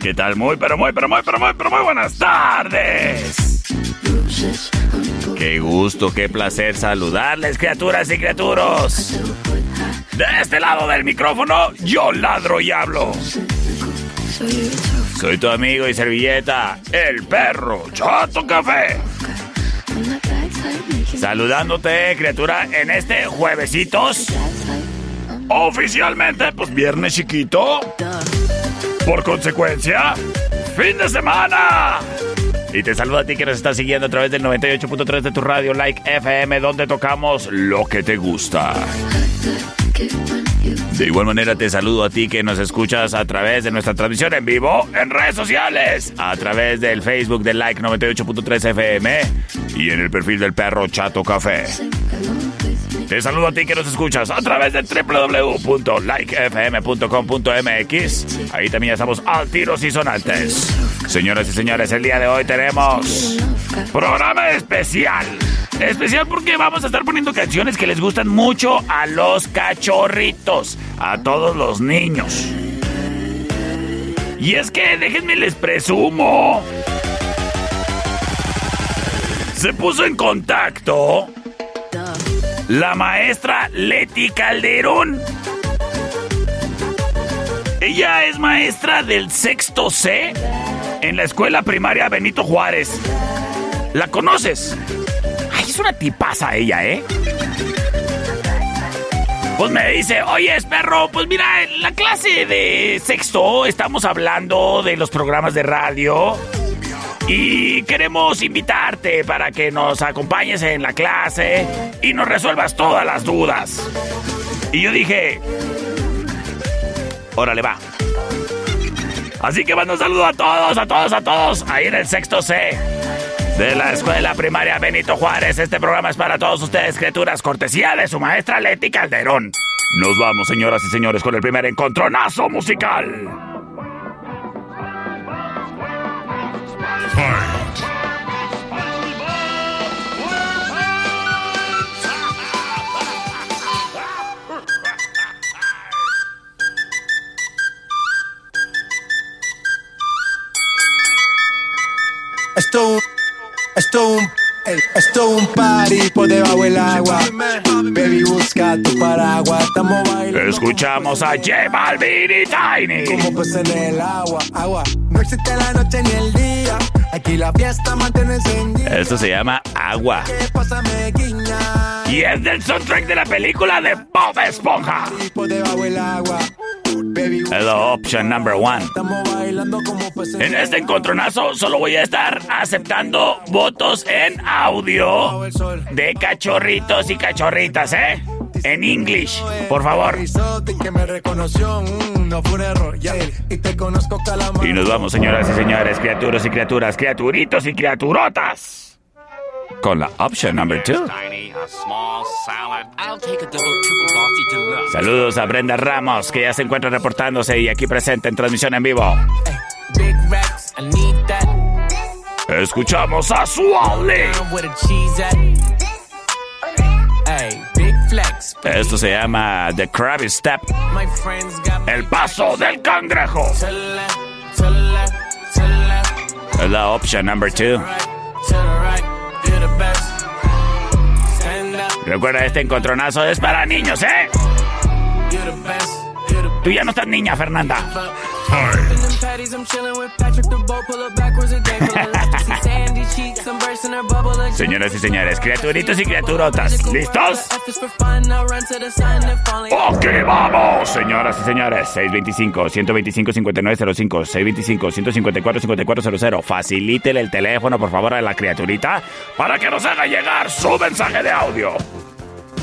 ¿Qué tal? Muy, pero muy, pero muy, pero muy, pero muy buenas tardes. Qué gusto, qué placer saludarles, criaturas y criaturos. De este lado del micrófono, yo ladro y hablo. Soy tu amigo y servilleta, el perro Chato Café. Saludándote, criatura, en este juevesitos. Oficialmente, pues viernes chiquito. Por consecuencia, fin de semana. Y te saludo a ti que nos estás siguiendo a través del 98.3 de tu radio Like FM, donde tocamos lo que te gusta. De igual manera te saludo a ti que nos escuchas a través de nuestra transmisión en vivo en redes sociales, a través del Facebook de Like 98.3 FM y en el perfil del perro Chato Café. Te saludo a ti que nos escuchas a través de www.likefm.com.mx. Ahí también estamos al tiros y sonantes. Señoras y señores, el día de hoy tenemos programa especial. Especial porque vamos a estar poniendo canciones que les gustan mucho a los cachorritos, a todos los niños. Y es que déjenme les presumo. Se puso en contacto la maestra Leti Calderón. Ella es maestra del sexto C en la escuela primaria Benito Juárez. ¿La conoces? Ay, es una tipaza ella, ¿eh? Pues me dice, oye, perro, pues mira, en la clase de sexto estamos hablando de los programas de radio y queremos invitarte para que nos acompañes en la clase y nos resuelvas todas las dudas. Y yo dije, órale va. Así que mando un saludo a todos, a todos, a todos, ahí en el sexto C de la escuela primaria Benito Juárez. Este programa es para todos ustedes, criaturas, cortesía de su maestra Leti Calderón. Nos vamos, señoras y señores, con el primer encontronazo musical. Esto un, esto un, esto un party por debajo del agua. Baby, busca tu paraguas. Estamos bailando. Escuchamos a J Balvin y Tiny. Como peces en el agua, agua. No existe la noche ni el día. Aquí la fiesta mantiene encendida. Esto se llama Agua. Y es del soundtrack de la película de Bob Esponja. Es la option number one. peces En este encontronazo solo voy a estar aceptando votos en audio de cachorritos y cachorritas, ¿eh? En English, por favor. Y nos vamos, señoras y señores, criaturas y criaturas, criaturitos y criaturotas. Con la option number two. Saludos a Brenda Ramos, que ya se encuentra reportándose y aquí presente en transmisión en vivo. Escuchamos a Suali. Esto se llama The Krabby Step. El paso del cangrejo. Es la opción number two. Recuerda, este encontronazo es para niños, ¿eh? Tú ya no estás niña, Fernanda. Señoras y señores, criaturitos y criaturotas, ¿listos? ¡Ok, vamos! Señoras y señores, 625-125-5905, 625-154-5400. Facilítele el teléfono, por favor, a la criaturita para que nos haga llegar su mensaje de audio.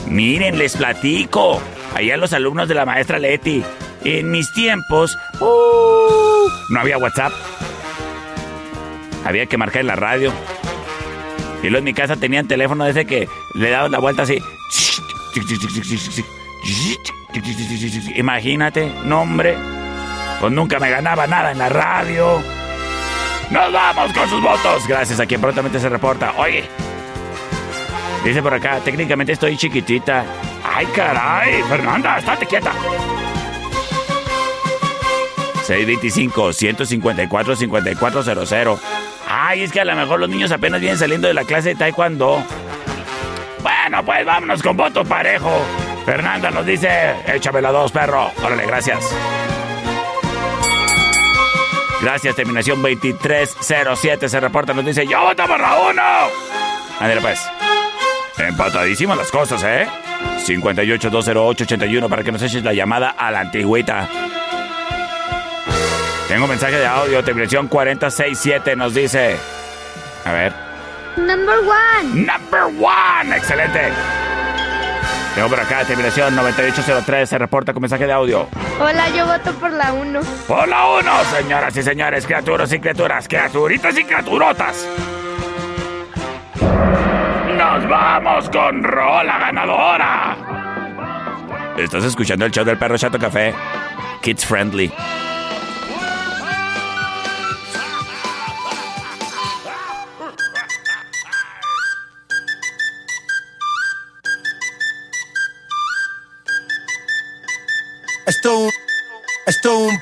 Miren, les platico. Allá los alumnos de la maestra Leti. En mis tiempos, uh, no había WhatsApp. Había que marcar en la radio. Y luego en mi casa tenían teléfono ese que le daban la vuelta así. Imagínate, nombre. Pues nunca me ganaba nada en la radio. Nos vamos con sus votos. Gracias a quien prontamente se reporta. Oye, dice por acá, técnicamente estoy chiquitita. Ay, caray, Fernanda, estate quieta. 625-154-5400. Ay, es que a lo mejor los niños apenas vienen saliendo de la clase de taekwondo. Bueno, pues vámonos con voto parejo. Fernanda nos dice, échame la dos, perro. Órale, gracias. Gracias, terminación 2307 se reporta, nos dice, yo voto por la 1. Ándale pues. Empatadísimas las cosas, ¿eh? 58-208-81 para que nos eches la llamada a la antigüita. Tengo mensaje de audio, terminación 4067 nos dice. A ver. Number one. Number one. Excelente. Tengo por acá, terminación 9803, se reporta con mensaje de audio. Hola, yo voto por la 1. Por la 1, señoras y señores, criaturas y criaturas, criaturitas y criaturotas. Nos vamos con Rola ganadora. Estás escuchando el show del perro Chato Café. Kids Friendly. Esto esto un,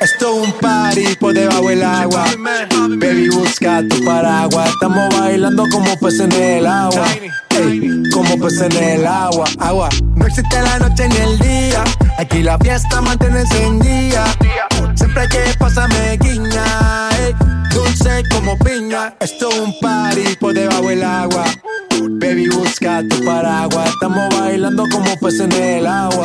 esto un party por debajo del agua. Baby, busca tu paraguas. Estamos bailando como peces en el agua. como peces en el agua. Agua. No existe la noche ni el día. Aquí la fiesta mantiene encendida. Siempre hay que pasarme guiña. dulce como piña. Esto un party por debajo del agua. Baby, busca tu paraguas. Estamos bailando como peces en el agua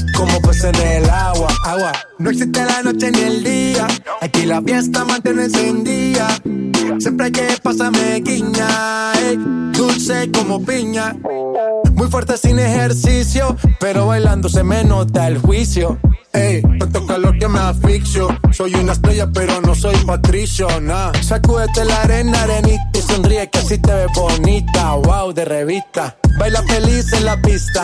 como peces en el agua. Agua. No existe la noche ni el día. Aquí la fiesta mantiene encendida. Siempre hay que pasarme guiña. Ey, dulce como piña. Muy fuerte sin ejercicio. Pero bailando se me nota el juicio. Ey, tanto calor que me asfixio. Soy una estrella, pero no soy patricio, nah. Sacúdete la arena, arenita y sonríe que así te ves bonita. Wow, de revista. Baila feliz en la pista.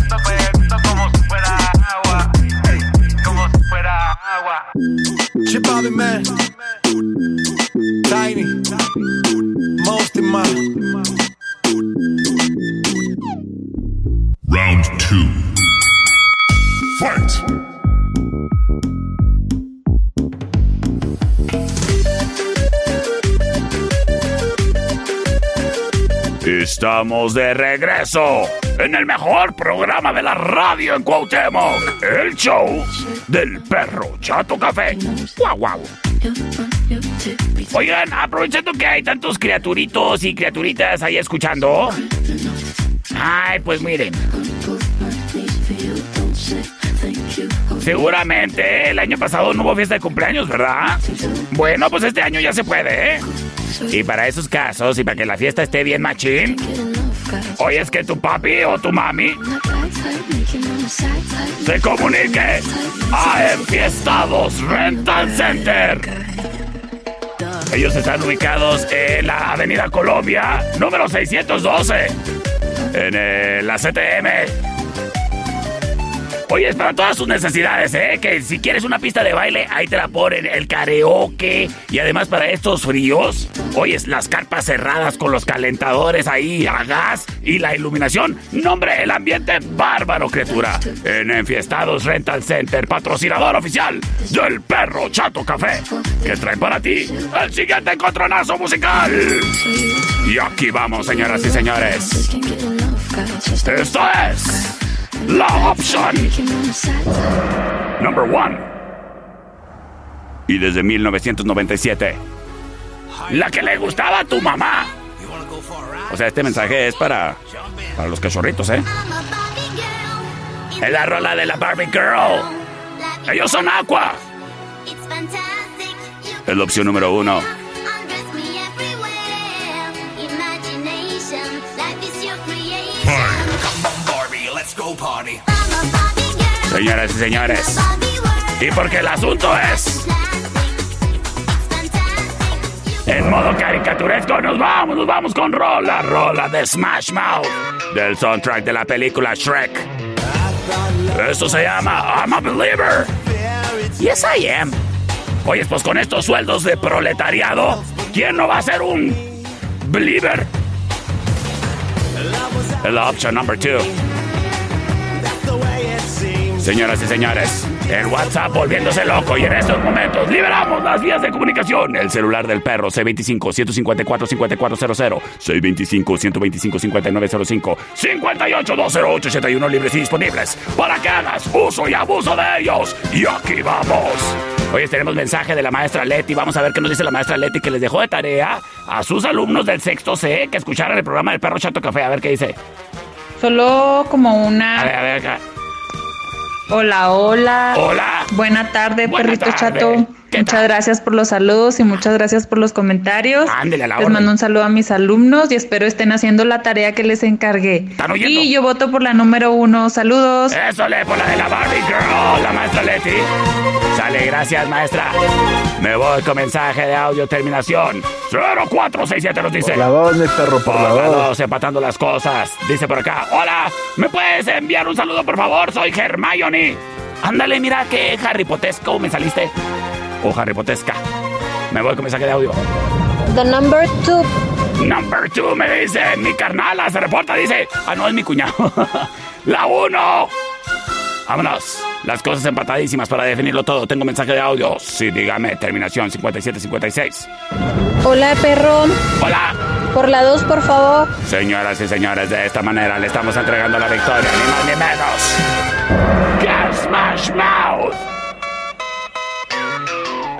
Agua. Chip Bobby Man. Tiny. Round two. Fight! Estamos de regreso en el mejor programa de la radio en Cuauhtémoc, el show del perro Chato Café. ¡Guau, guau! Oigan, aprovechando que hay tantos criaturitos y criaturitas ahí escuchando. Ay, pues miren. Seguramente el año pasado no hubo fiesta de cumpleaños, ¿verdad? Bueno, pues este año ya se puede, ¿eh? Y para esos casos y para que la fiesta esté bien machín, hoy es que tu papi o tu mami se comunique a Enfiestados Rental Center. Ellos están ubicados en la Avenida Colombia, número 612, en la CTM Oye, es para todas sus necesidades, ¿eh? Que si quieres una pista de baile, ahí te la ponen, el karaoke. Y además para estos fríos, oyes las carpas cerradas con los calentadores ahí a gas y la iluminación. Nombre, el ambiente bárbaro, criatura. En Enfiestados Rental Center, patrocinador oficial del Perro Chato Café, que trae para ti el siguiente encontronazo musical. Y aquí vamos, señoras y señores. Esto es la opción number one. Y desde 1997, la que le gustaba a tu mamá. O sea, este mensaje es para, para los cachorritos, ¿eh? Es la rola de la Barbie Girl. Ellos son Aqua. Es la opción número uno. Señoras y señores. Y porque el asunto es... En modo caricaturesco nos vamos, nos vamos con Rola, Rola de Smash Mouth, del soundtrack de la película Shrek. Esto se llama I'm a Believer. Yes, I am. Oye, pues con estos sueldos de proletariado, ¿quién no va a ser un believer? La opción number two. Señoras y señores, el WhatsApp volviéndose loco y en estos momentos liberamos las vías de comunicación. El celular del perro C25-154-5400, C25-125-5905, 58-208-81 libres y disponibles para que hagas uso y abuso de ellos. Y aquí vamos. Hoy tenemos mensaje de la maestra Leti. Vamos a ver qué nos dice la maestra Leti que les dejó de tarea a sus alumnos del sexto C que escucharan el programa del perro Chato Café. A ver qué dice. Solo como una. A ver, a ver acá. Hola, hola. Hola. Buena tarde, perrito chato. Muchas gracias por los saludos y muchas gracias por los comentarios. Ándele a la Les mando un saludo a mis alumnos y espero estén haciendo la tarea que les encargué. ¿Están oyendo? Y yo voto por la número uno. Saludos. Eso le por la de la Barbie Girl, la maestra Leti. Sale, gracias, maestra. Me voy con mensaje de audio terminación. 0467 nos dice. Por la dos, mi perro, por, Por la la dos. dos, empatando las cosas. Dice por acá. Hola, ¿me puedes enviar un saludo, por favor? Soy Hermione. Ándale, mira qué Harry Potesco me saliste. O Harry Potesca. Me voy con mensaje de audio. The number two. Number two me dice, mi carnala se reporta, dice. Ah, no, es mi cuñado. La uno. Vámonos. Las cosas empatadísimas para definirlo todo. Tengo mensaje de audio. Sí, dígame. Terminación 5756. Hola, perro. Hola. Por la dos, por favor. Señoras y señores, de esta manera le estamos entregando la victoria, ni más ni menos. ¡Que Smash Mouth!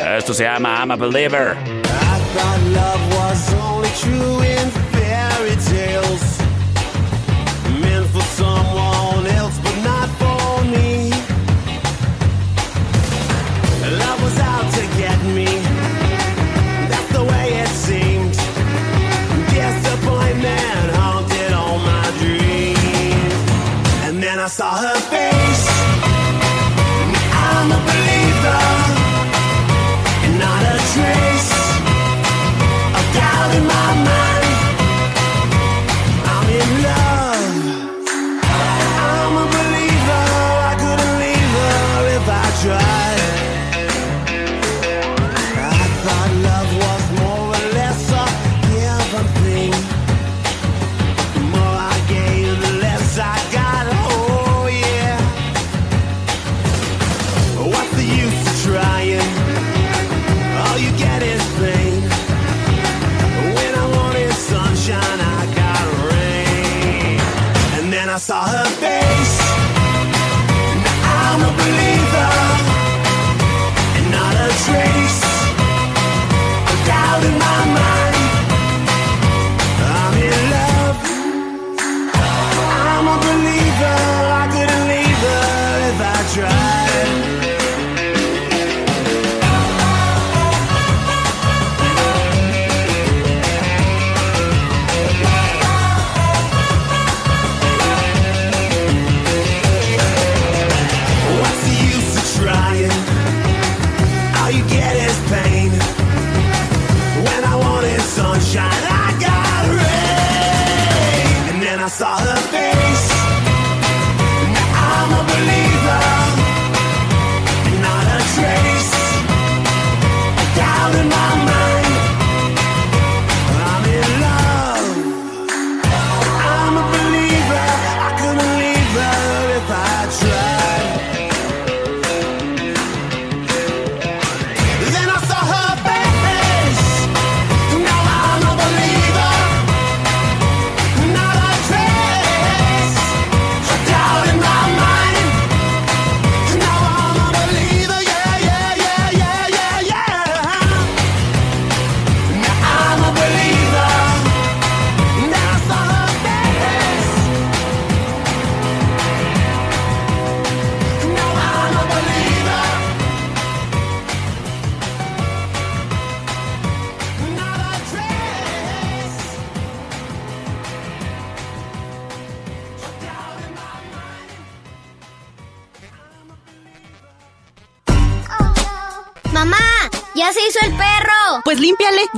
Esto se llama I'm a Believer. I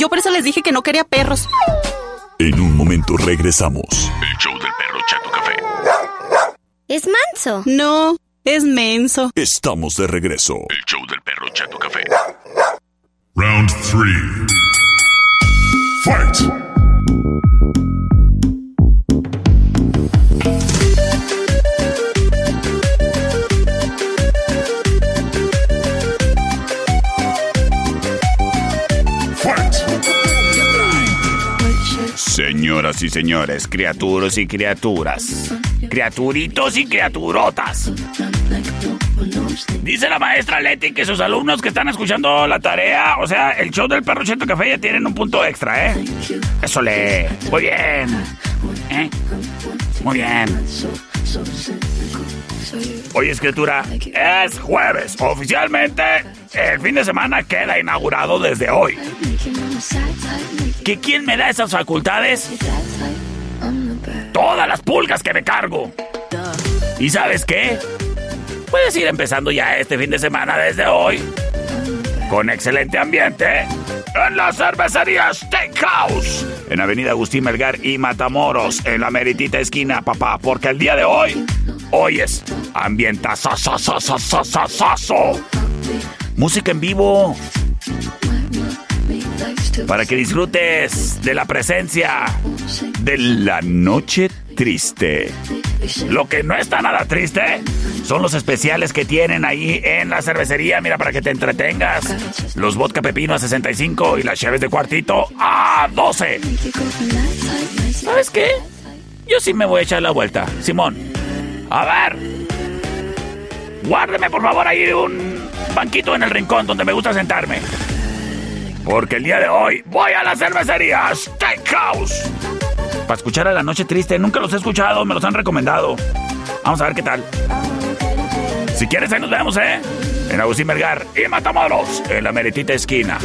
Yo por eso les dije que no quería perros. En un momento regresamos. El show del perro Chato Café. ¿Es manso? No, es menso. Estamos de regreso. El show del perro Chato Café. Round 3. Señores, criaturas y criaturas, criaturitos y criaturotas. Dice la maestra Leti que sus alumnos que están escuchando la tarea, o sea, el show del perro Cheto Café ya tienen un punto extra, ¿eh? Eso le... Muy bien. ¿Eh? Muy bien. Oye, escritura, es jueves. Oficialmente, el fin de semana queda inaugurado desde hoy. ¿Que quién me da esas facultades? Todas las pulgas que me cargo. ¿Y sabes qué? Puedes ir empezando ya este fin de semana desde hoy. Con excelente ambiente. En la cervecería Steakhouse. En Avenida Agustín Melgar y Matamoros. En la meritita esquina, papá. Porque el día de hoy, hoy es ambientazo. Música en vivo. Para que disfrutes de la presencia de la noche triste. Lo que no está nada triste son los especiales que tienen ahí en la cervecería. Mira, para que te entretengas. Los vodka pepino a 65 y las cheves de cuartito a 12. ¿Sabes qué? Yo sí me voy a echar la vuelta. Simón. A ver. Guárdeme, por favor, ahí un banquito en el rincón donde me gusta sentarme. Porque el día de hoy voy a la cervecería Steakhouse. Para escuchar a la noche triste, nunca los he escuchado, me los han recomendado. Vamos a ver qué tal. Si quieres, ahí nos vemos, ¿eh? En Agustín Melgar y Matamoros, en la meritita esquina.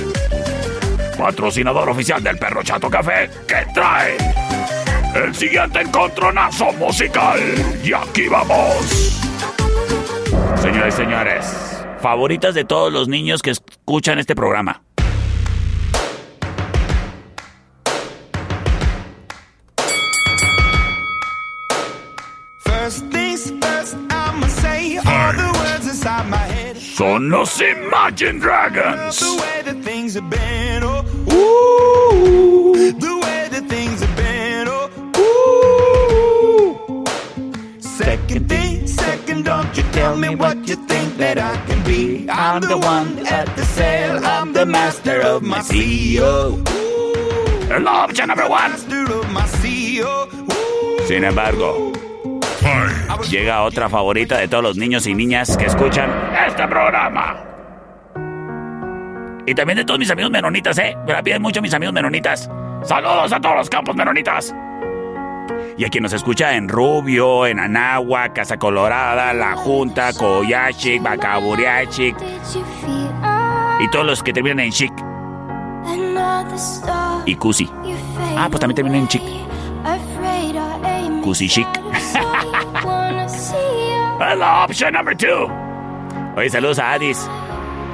Patrocinador oficial del Perro Chato Café, que trae el siguiente encontronazo musical. Y aquí vamos. Señores señores, favoritas de todos los niños que escuchan este programa. Have been, oh, ooh. Second thing, second, don't you tell me what you think that I can be. I'm the one at the sail, I'm the master of my CEO. El option number one. Master of my CEO. Ooh. Sin embargo, Llega otra favorita de todos los niños y niñas que escuchan este programa. Y también de todos mis amigos menonitas, ¿eh? Me la piden mucho mis amigos menonitas. Saludos a todos los campos menonitas. Y a quien nos escucha en Rubio, en Anagua, Casa Colorada, La Junta, Koyashik, Bacaburiachik. Y todos los que terminan en Chic. Y Cusi. Ah, pues también terminan en Chic. Cusi Chic. la option number two. Oye, saludos a Addis.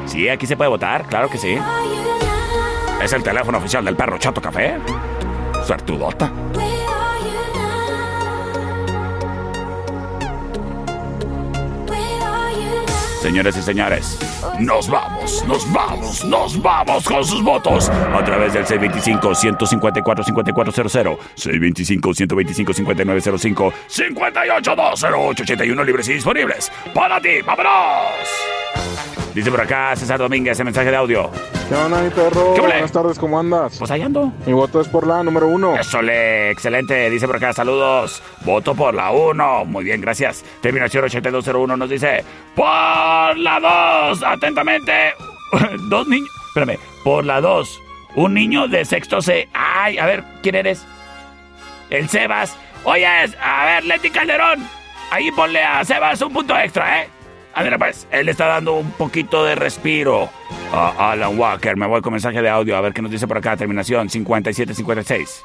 Sí, aquí se puede votar, claro que sí. Es el teléfono oficial del perro Chato Café. Suertudota. Señores y señores, nos vamos, nos vamos, nos vamos con sus votos a través del 625-154-5400, 625-125-5905, 58-208-81 libres y disponibles. ¡Para ti, vámonos! Dice por acá César Domínguez en mensaje de audio. ¿Qué onda, mi perro? Buenas tardes, ¿cómo andas? Pues ahí ando. Mi voto es por la número uno. Eso le, excelente. Dice por acá, saludos. Voto por la uno. Muy bien, gracias. Terminación 8201 nos dice, por la dos. Atentamente. Dos niños. Espérame, por la dos. Un niño de sexto C. Ay, a ver, ¿quién eres? El Sebas. Oye, a ver, Leti Calderón. Ahí ponle a Sebas un punto extra, ¿eh? Ver, pues, él está dando un poquito de respiro a Alan Walker. Me voy con mensaje de audio a ver qué nos dice por acá. Terminación 5756.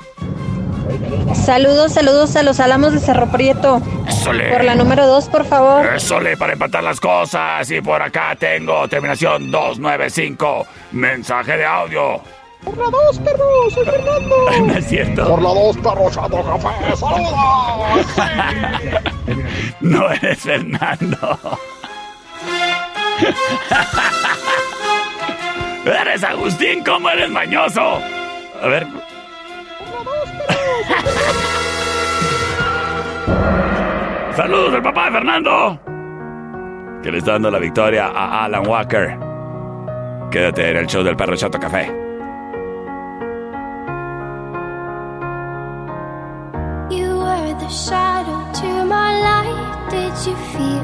Saludos, saludos a los álamos de Cerro Prieto. Por la número 2, por favor. Sole para empatar las cosas. Y por acá tengo terminación 295. Mensaje de audio. Por la 2, perro, soy Fernando. no es cierto. Por la 2, perro, chato café, saludos. no eres Fernando. eres Agustín, ¿cómo eres mañoso? A ver. Saludos del papá de Fernando. Que le está dando la victoria a Alan Walker. Quédate en el show del perro Chato Café. You were the shadow to my light. Did you feel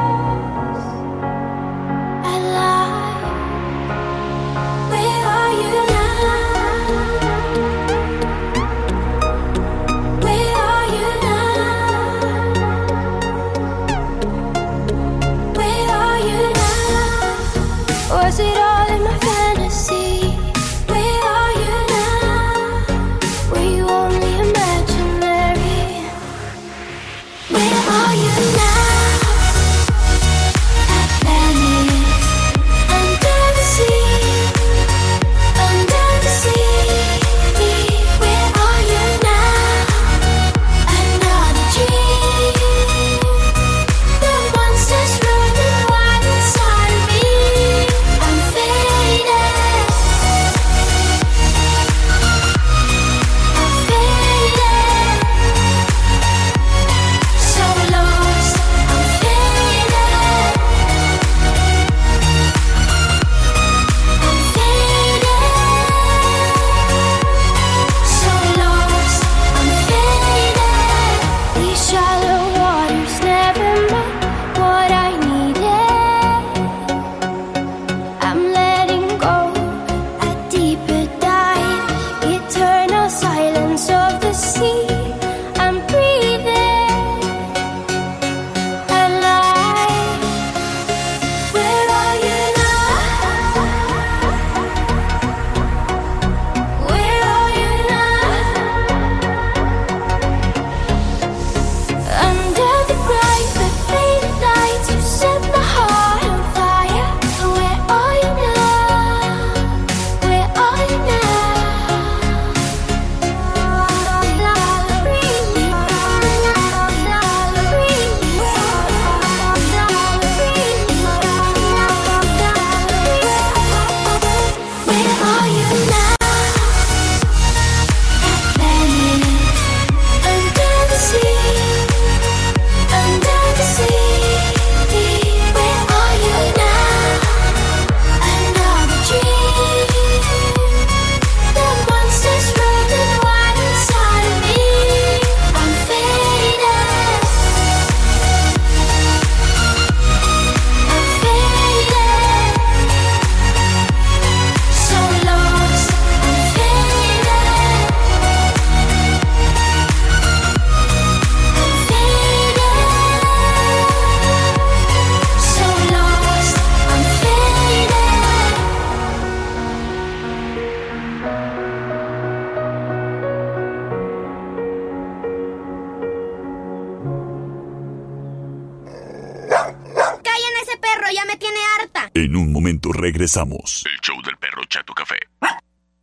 regresamos. El show del perro Chato Café.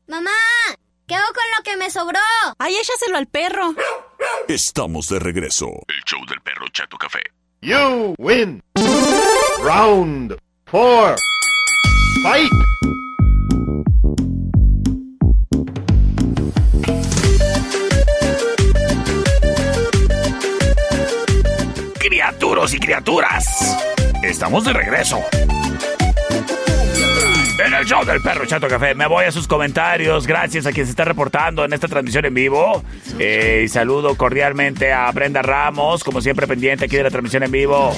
Mamá, ¿qué hago con lo que me sobró? Ay, échaselo al perro. Estamos de regreso. El show del perro Chato Café. You win. Round 4. Fight. Criaturos y criaturas. Estamos de regreso. El show del perro Chato Café, me voy a sus comentarios. Gracias a quien se está reportando en esta transmisión en vivo. Eh, y saludo cordialmente a Brenda Ramos, como siempre pendiente aquí de la transmisión en vivo.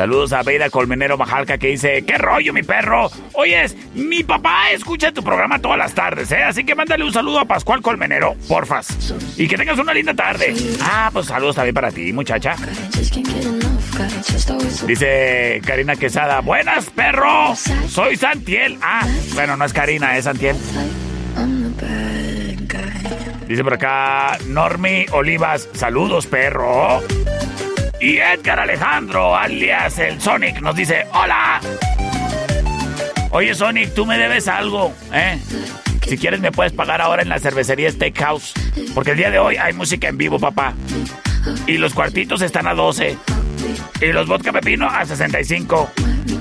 Saludos a Beida Colmenero Majalca que dice, ¿qué rollo mi perro? Oyes, mi papá escucha tu programa todas las tardes, ¿eh? Así que mándale un saludo a Pascual Colmenero, porfas. Y que tengas una linda tarde. Ah, pues saludos también para ti, muchacha. Dice Karina Quesada, buenas perro, soy Santiel. Ah, bueno, no es Karina, es Santiel. Dice por acá Normi Olivas, saludos perro. Y Edgar Alejandro, alias el Sonic, nos dice, hola. Oye Sonic, tú me debes algo, ¿eh? Si quieres me puedes pagar ahora en la cervecería Steakhouse. Porque el día de hoy hay música en vivo, papá. Y los cuartitos están a 12. Y los vodka pepino a 65.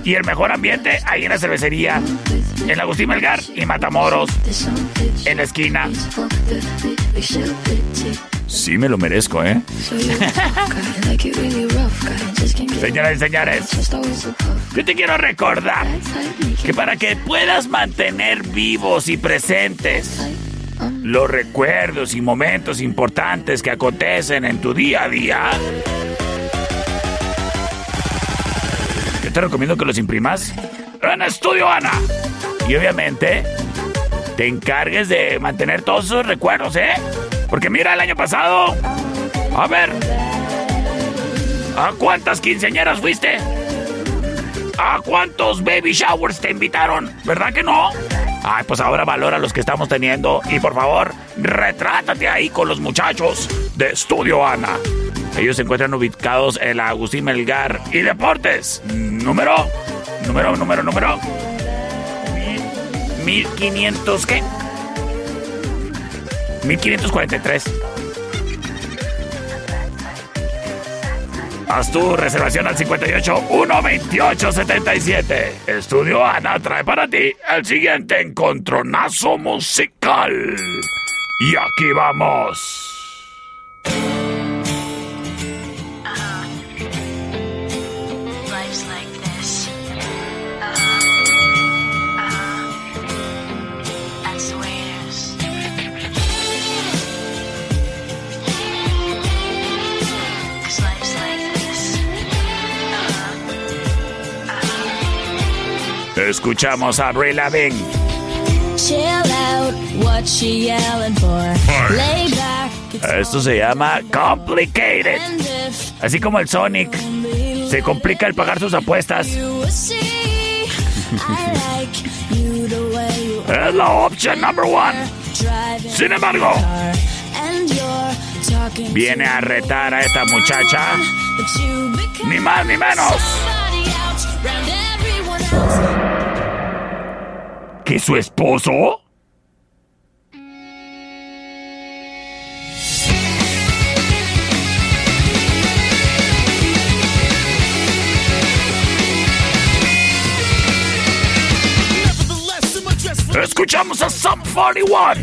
Y el mejor ambiente ahí en la cervecería. En Agustín Melgar y Matamoros. En la esquina. Sí me lo merezco, ¿eh? Señoras y señores, yo te quiero recordar que para que puedas mantener vivos y presentes los recuerdos y momentos importantes que acontecen en tu día a día, te recomiendo que los imprimas en Estudio Ana. Y obviamente te encargues de mantener todos esos recuerdos, ¿eh? Porque mira, el año pasado. A ver. ¿A cuántas quinceañeras fuiste? ¿A cuántos baby showers te invitaron? ¿Verdad que no? Ay, pues ahora valora los que estamos teniendo. Y por favor, retrátate ahí con los muchachos de Estudio Ana. Ellos se encuentran ubicados en la Agustín Melgar y Deportes. Número, número, número, número. 1500, ¿qué? 1543. Haz tu reservación al 58 128 77. Estudio Ana trae para ti el siguiente encontronazo musical. Y aquí vamos. Escuchamos a Avril Lavigne. Esto se llama Complicated. Así como el Sonic se complica el pagar sus apuestas. es la opción number one. Sin embargo, viene a retar a esta muchacha. Ni más ni menos que su esposo? Escuchamos a Sum 41.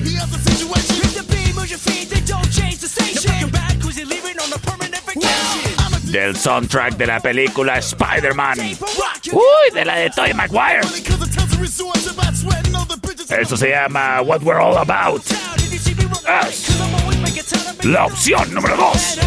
Del soundtrack de la película Spider-Man. Uy, de la de Toy Maguire. Esto se llama What We're All About. Es la opción número 2.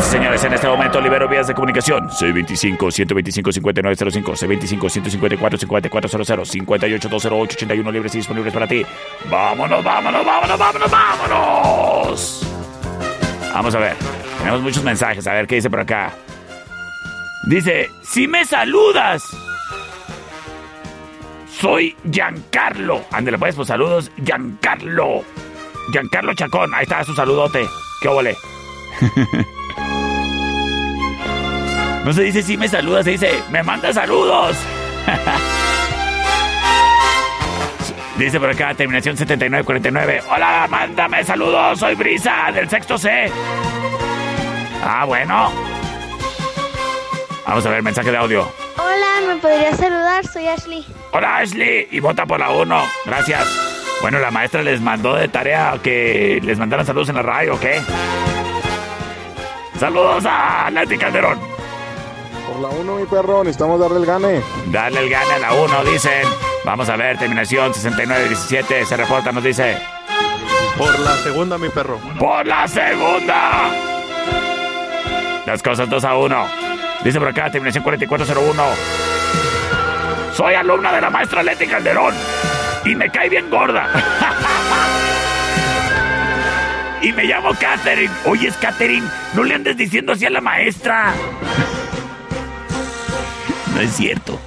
Señores, en este momento libero vías de comunicación. C25-125-5905, C25-154-5400, 58-208-81 libres y disponibles para ti. Vámonos, vámonos, vámonos, vámonos, vámonos. Vamos a ver, tenemos muchos mensajes, a ver qué dice por acá. Dice, si me saludas Soy Giancarlo. Ándale, pues, pues saludos, Giancarlo. Giancarlo Chacón, ahí está su saludote. ¿Qué ole? no se dice si me saluda, se dice me manda saludos. Dice por acá, terminación 7949. Hola, mándame saludos, soy Brisa del sexto C. Ah, bueno. Vamos a ver, mensaje de audio. Hola, ¿me podrías saludar? Soy Ashley. Hola, Ashley. Y vota por la 1. Gracias. Bueno, la maestra les mandó de tarea que les mandaran saludos en la radio, ¿ok? Saludos a Leti Calderón. La 1, mi perro, necesitamos darle el gane. Darle el gane a la 1, dicen. Vamos a ver, terminación 6917. Se reporta, nos dice. Por la segunda, mi perro. Por la segunda. Las cosas 2 a 1. Dice por acá, terminación 4401. Soy alumna de la maestra Leti Calderón y me cae bien gorda. y me llamo Katherine. Oye, es Katherine, no le andes diciendo así a la maestra. No es cierto.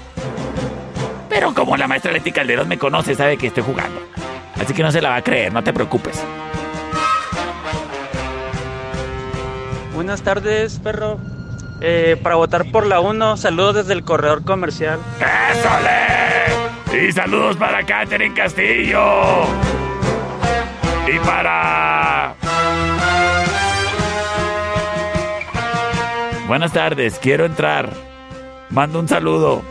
Pero como la maestra Leti Calderón me conoce, sabe que estoy jugando. Así que no se la va a creer, no te preocupes. Buenas tardes, perro. Eh, para votar por la 1, saludos desde el corredor comercial. ¡Ésole! Y saludos para Katherine Castillo. Y para... Buenas tardes, quiero entrar. Mando un saludo.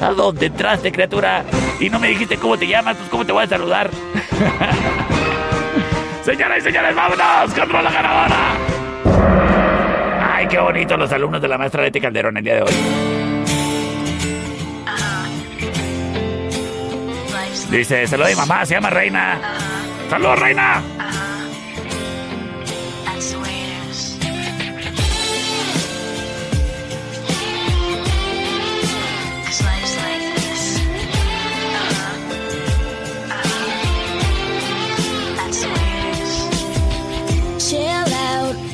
¿A dónde entraste, criatura? Y no me dijiste cómo te llamas, pues cómo te voy a saludar. Señoras y señores, vámonos contra la ganadora. Ay, qué bonito los alumnos de la maestra Leti Calderón el día de hoy. Dice, se lo doy mamá, se llama Reina. ¡Saludos, Reina!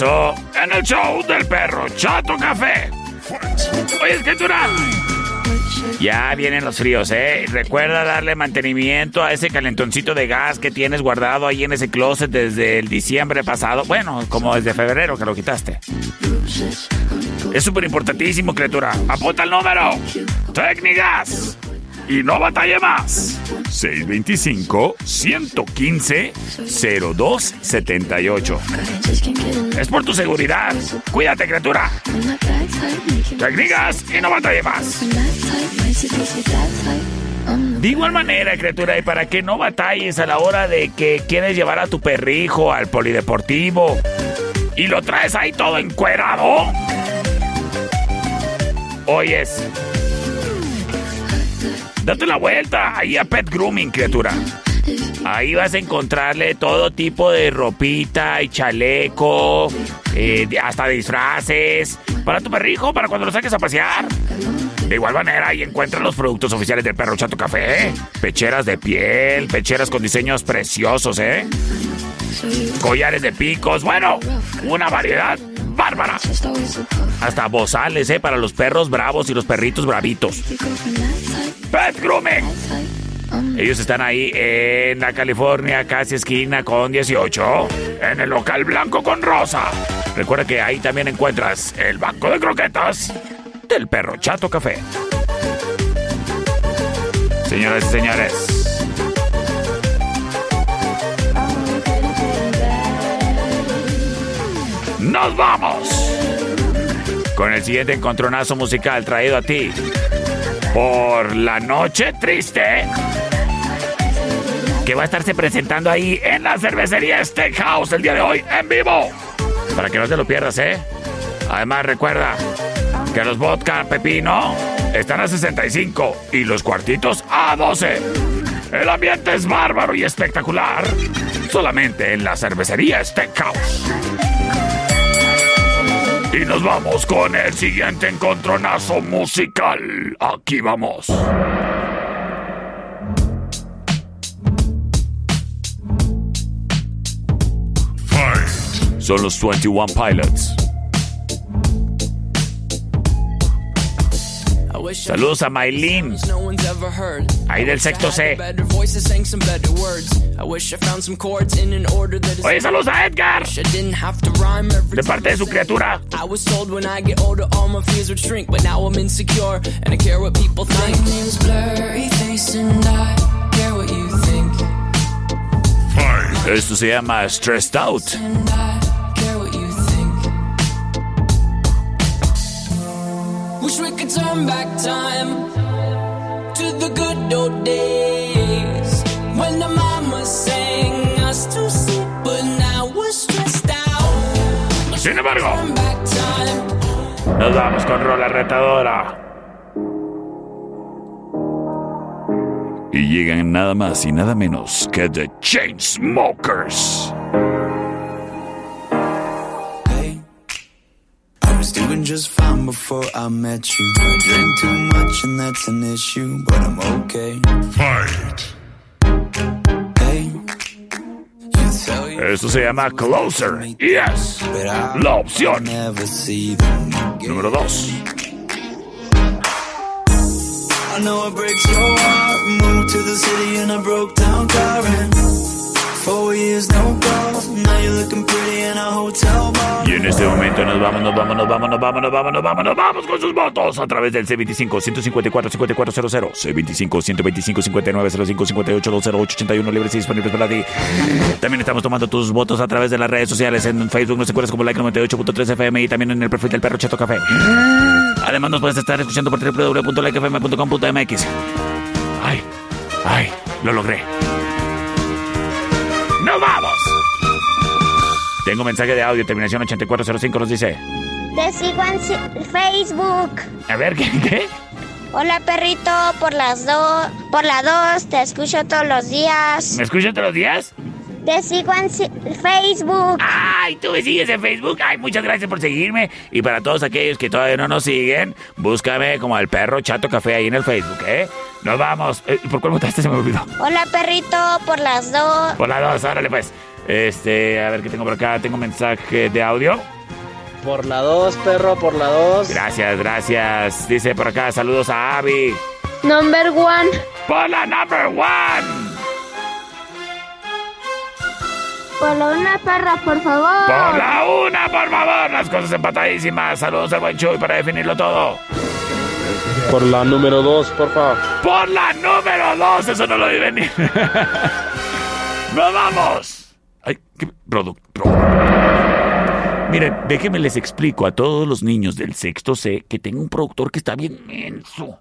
en el show del perro Chato Café. Oye, escritura. Ya vienen los fríos, ¿eh? Recuerda darle mantenimiento a ese calentoncito de gas que tienes guardado ahí en ese closet desde el diciembre pasado. Bueno, como desde febrero que lo quitaste. Es súper importantísimo, criatura. Apunta el número. Técnicas y no batalle más. 625-115-0278. Es por tu seguridad. Cuídate, criatura. Técnicas y no batalle más. De igual manera, criatura, y para que no batalles a la hora de que quieres llevar a tu perrijo al polideportivo y lo traes ahí todo encuerado. Oyes, Date la vuelta ahí a Pet Grooming, criatura. Ahí vas a encontrarle todo tipo de ropita y chaleco, eh, hasta disfraces, para tu perrijo, para cuando lo saques a pasear. De igual manera, ahí encuentras los productos oficiales del Perro Chato Café. Pecheras de piel, pecheras con diseños preciosos, ¿eh? Collares de picos, bueno, una variedad bárbara. Hasta bozales, ¿eh? Para los perros bravos y los perritos bravitos. Pet Grooming. Ellos están ahí en la California, casi esquina con 18, en el local blanco con rosa. Recuerda que ahí también encuentras el banco de croquetas del perro Chato Café. Señoras y señores. ¡Nos vamos! Con el siguiente encontronazo musical traído a ti por la noche triste que va a estarse presentando ahí en la cervecería Steakhouse el día de hoy en vivo. Para que no te lo pierdas, ¿eh? Además recuerda que los vodka pepino están a 65 y los cuartitos a 12. El ambiente es bárbaro y espectacular. Solamente en la cervecería Steakhouse. Y nos vamos con el siguiente encontronazo musical. Aquí vamos. Fight! Son los 21 Pilots. Saludos a Maylin. Ahí del sexto C. Oye, saludos a Edgar. De parte de su criatura. Esto se llama Stressed Out. Wish we could turn back time to the good old days when the mama sang us to sleep, but now we're stressed out. Sin embargo, nos vamos con Rola Retadora. Y llegan nada más y nada menos que The Chainsmokers. Doing just fine before I met you. I drink too much and that's an issue, but I'm okay. Fight. Hey. Esto se llama Closer. Yes. La opción. Número 2. I know it breaks your heart. Moved to the city and I broke down Y en este momento nos vamos, nos vamos, nos vamos, nos vamos, nos vamos, nos vamos, nos vamos con sus votos a través del C25-154-5400, C25-125-5905-58-208-81 libres y disponibles para ti. También estamos tomando tus votos a través de las redes sociales en Facebook, nos encuentras como like 98.3 FM y también en el perfil del perro Cheto Café. Además nos puedes estar escuchando por www.likefm.com.mx. Ay, ay, lo logré. ¡Nos vamos! Tengo mensaje de audio, terminación 8405, nos dice. Te sigo en Facebook. A ver, ¿qué? qué? Hola, perrito, por las dos, por la dos, te escucho todos los días. ¿Me escuchas todos los días? Te sigo en Facebook. Ay, tú me sigues en Facebook. Ay, muchas gracias por seguirme. Y para todos aquellos que todavía no nos siguen, búscame como el perro Chato Café ahí en el Facebook, ¿eh? Nos vamos. Eh, ¿Por cuál votaste? Se me olvidó. Hola, perrito, por las dos. Por las dos, órale pues. Este, a ver qué tengo por acá. Tengo mensaje de audio. Por la dos, perro, por la dos. Gracias, gracias. Dice por acá, saludos a Abby. Number one. Por la number one. Por la una, perra, por favor. Por la una, por favor. Las cosas empatadísimas. Saludos al buen Chuy para definirlo todo. Por la número dos, por favor. Por la número dos. Eso no lo vi venir. ¡Nos vamos! Ay, qué producto. Miren, déjenme les explico a todos los niños del sexto C que tengo un productor que está bien menso.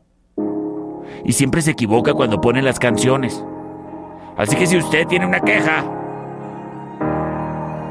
Y siempre se equivoca cuando pone las canciones. Así que si usted tiene una queja,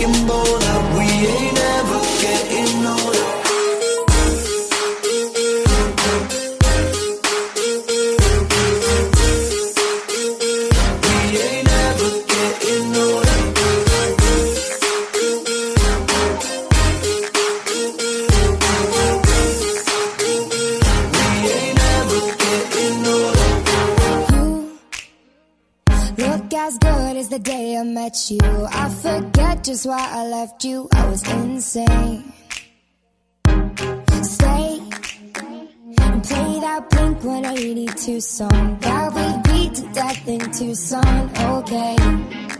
can bowl that we ain't just why I left you. I was insane. Stay and play that Blink 182 song that we beat to death in Tucson. Okay.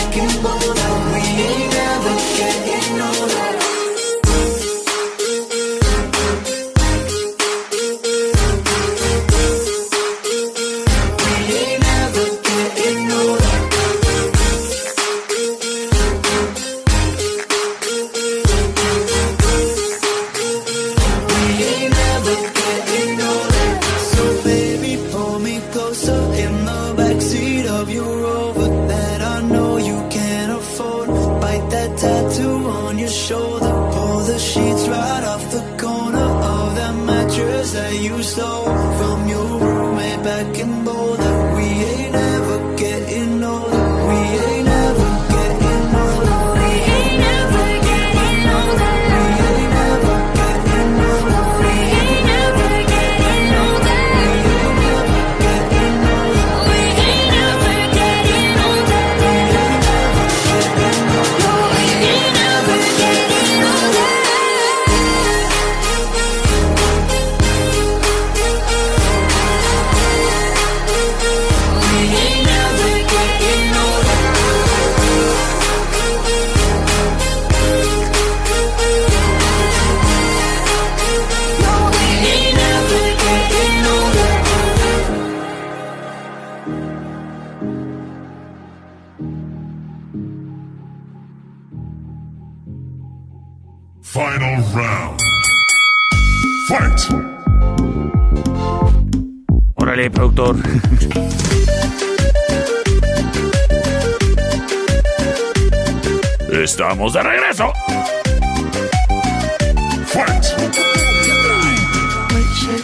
Final round. Fight! Órale, productor. Estamos de regreso.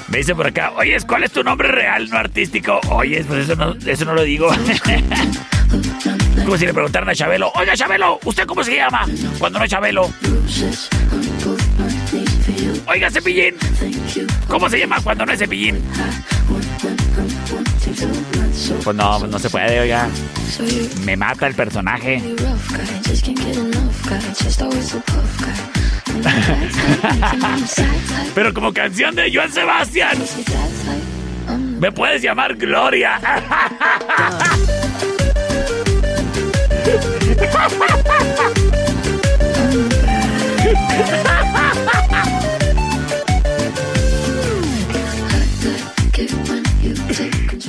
Me dice por acá, oye, ¿cuál es tu nombre real, no artístico? Oye, pues eso no, eso no lo digo. Como si le preguntaran a Chabelo, oiga Chabelo, ¿usted cómo se llama? Cuando no es Chabelo. Oiga, Cepillín. ¿Cómo se llama cuando no es Cepillín? Pues no, no se puede, oiga. Me mata el personaje. Pero como canción de Joan Sebastián. Me puedes llamar Gloria.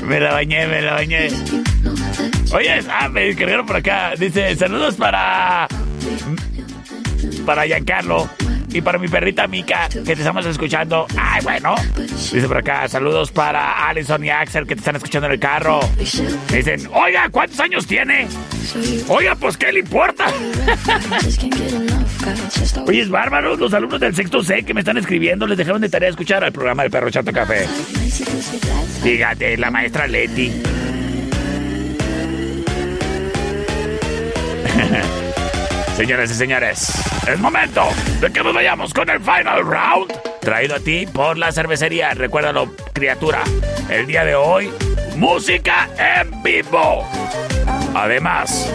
Me la bañé, me la bañé. Oye, ah, me escribieron por acá. Dice, saludos para... Para Giancarlo. Y para mi perrita Mika, que te estamos escuchando. Ay, bueno. Dice por acá, saludos para Alison y Axel, que te están escuchando en el carro. Dicen, oiga, ¿cuántos años tiene? Oiga, pues, ¿qué le importa? Oye, es bárbaro. Los alumnos del sexto C que me están escribiendo les dejaron de tarea escuchar al programa del Perro Chato Café. Fíjate, la maestra Leti. Señoras y señores, es momento de que nos vayamos con el final round. Traído a ti por la cervecería. Recuérdalo, criatura. El día de hoy, música en vivo. Además,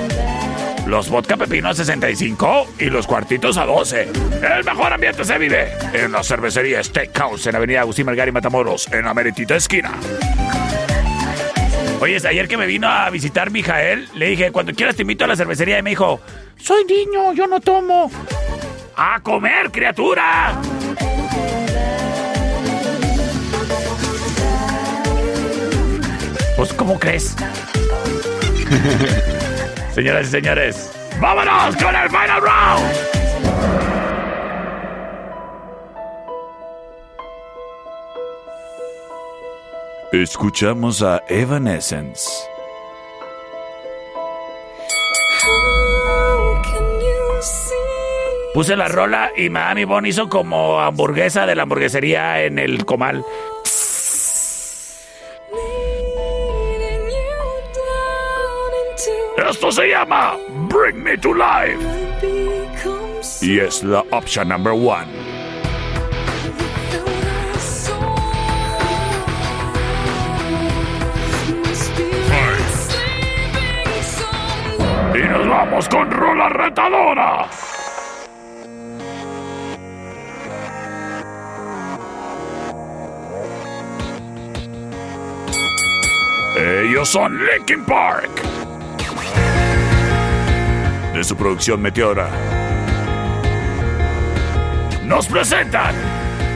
los vodka pepino a 65 y los cuartitos a 12. El mejor ambiente se vive en la cervecería Steakhouse en Avenida Agustín Melgar Matamoros, en la meritita esquina. Oye, ayer que me vino a visitar Mijael, le dije, cuando quieras te invito a la cervecería. Y me dijo, soy niño, yo no tomo. ¡A comer, criatura! Pues, ¿cómo crees? Señoras y señores, ¡vámonos con el final round! Escuchamos a Evanescence. Puse la rola y Miami Bon hizo como hamburguesa de la hamburguesería en el comal. Esto se llama Bring Me to Life. Y es la opción number one. Y nos vamos con rola retadora. Ellos son Linkin Park. De su producción Meteora. Nos presentan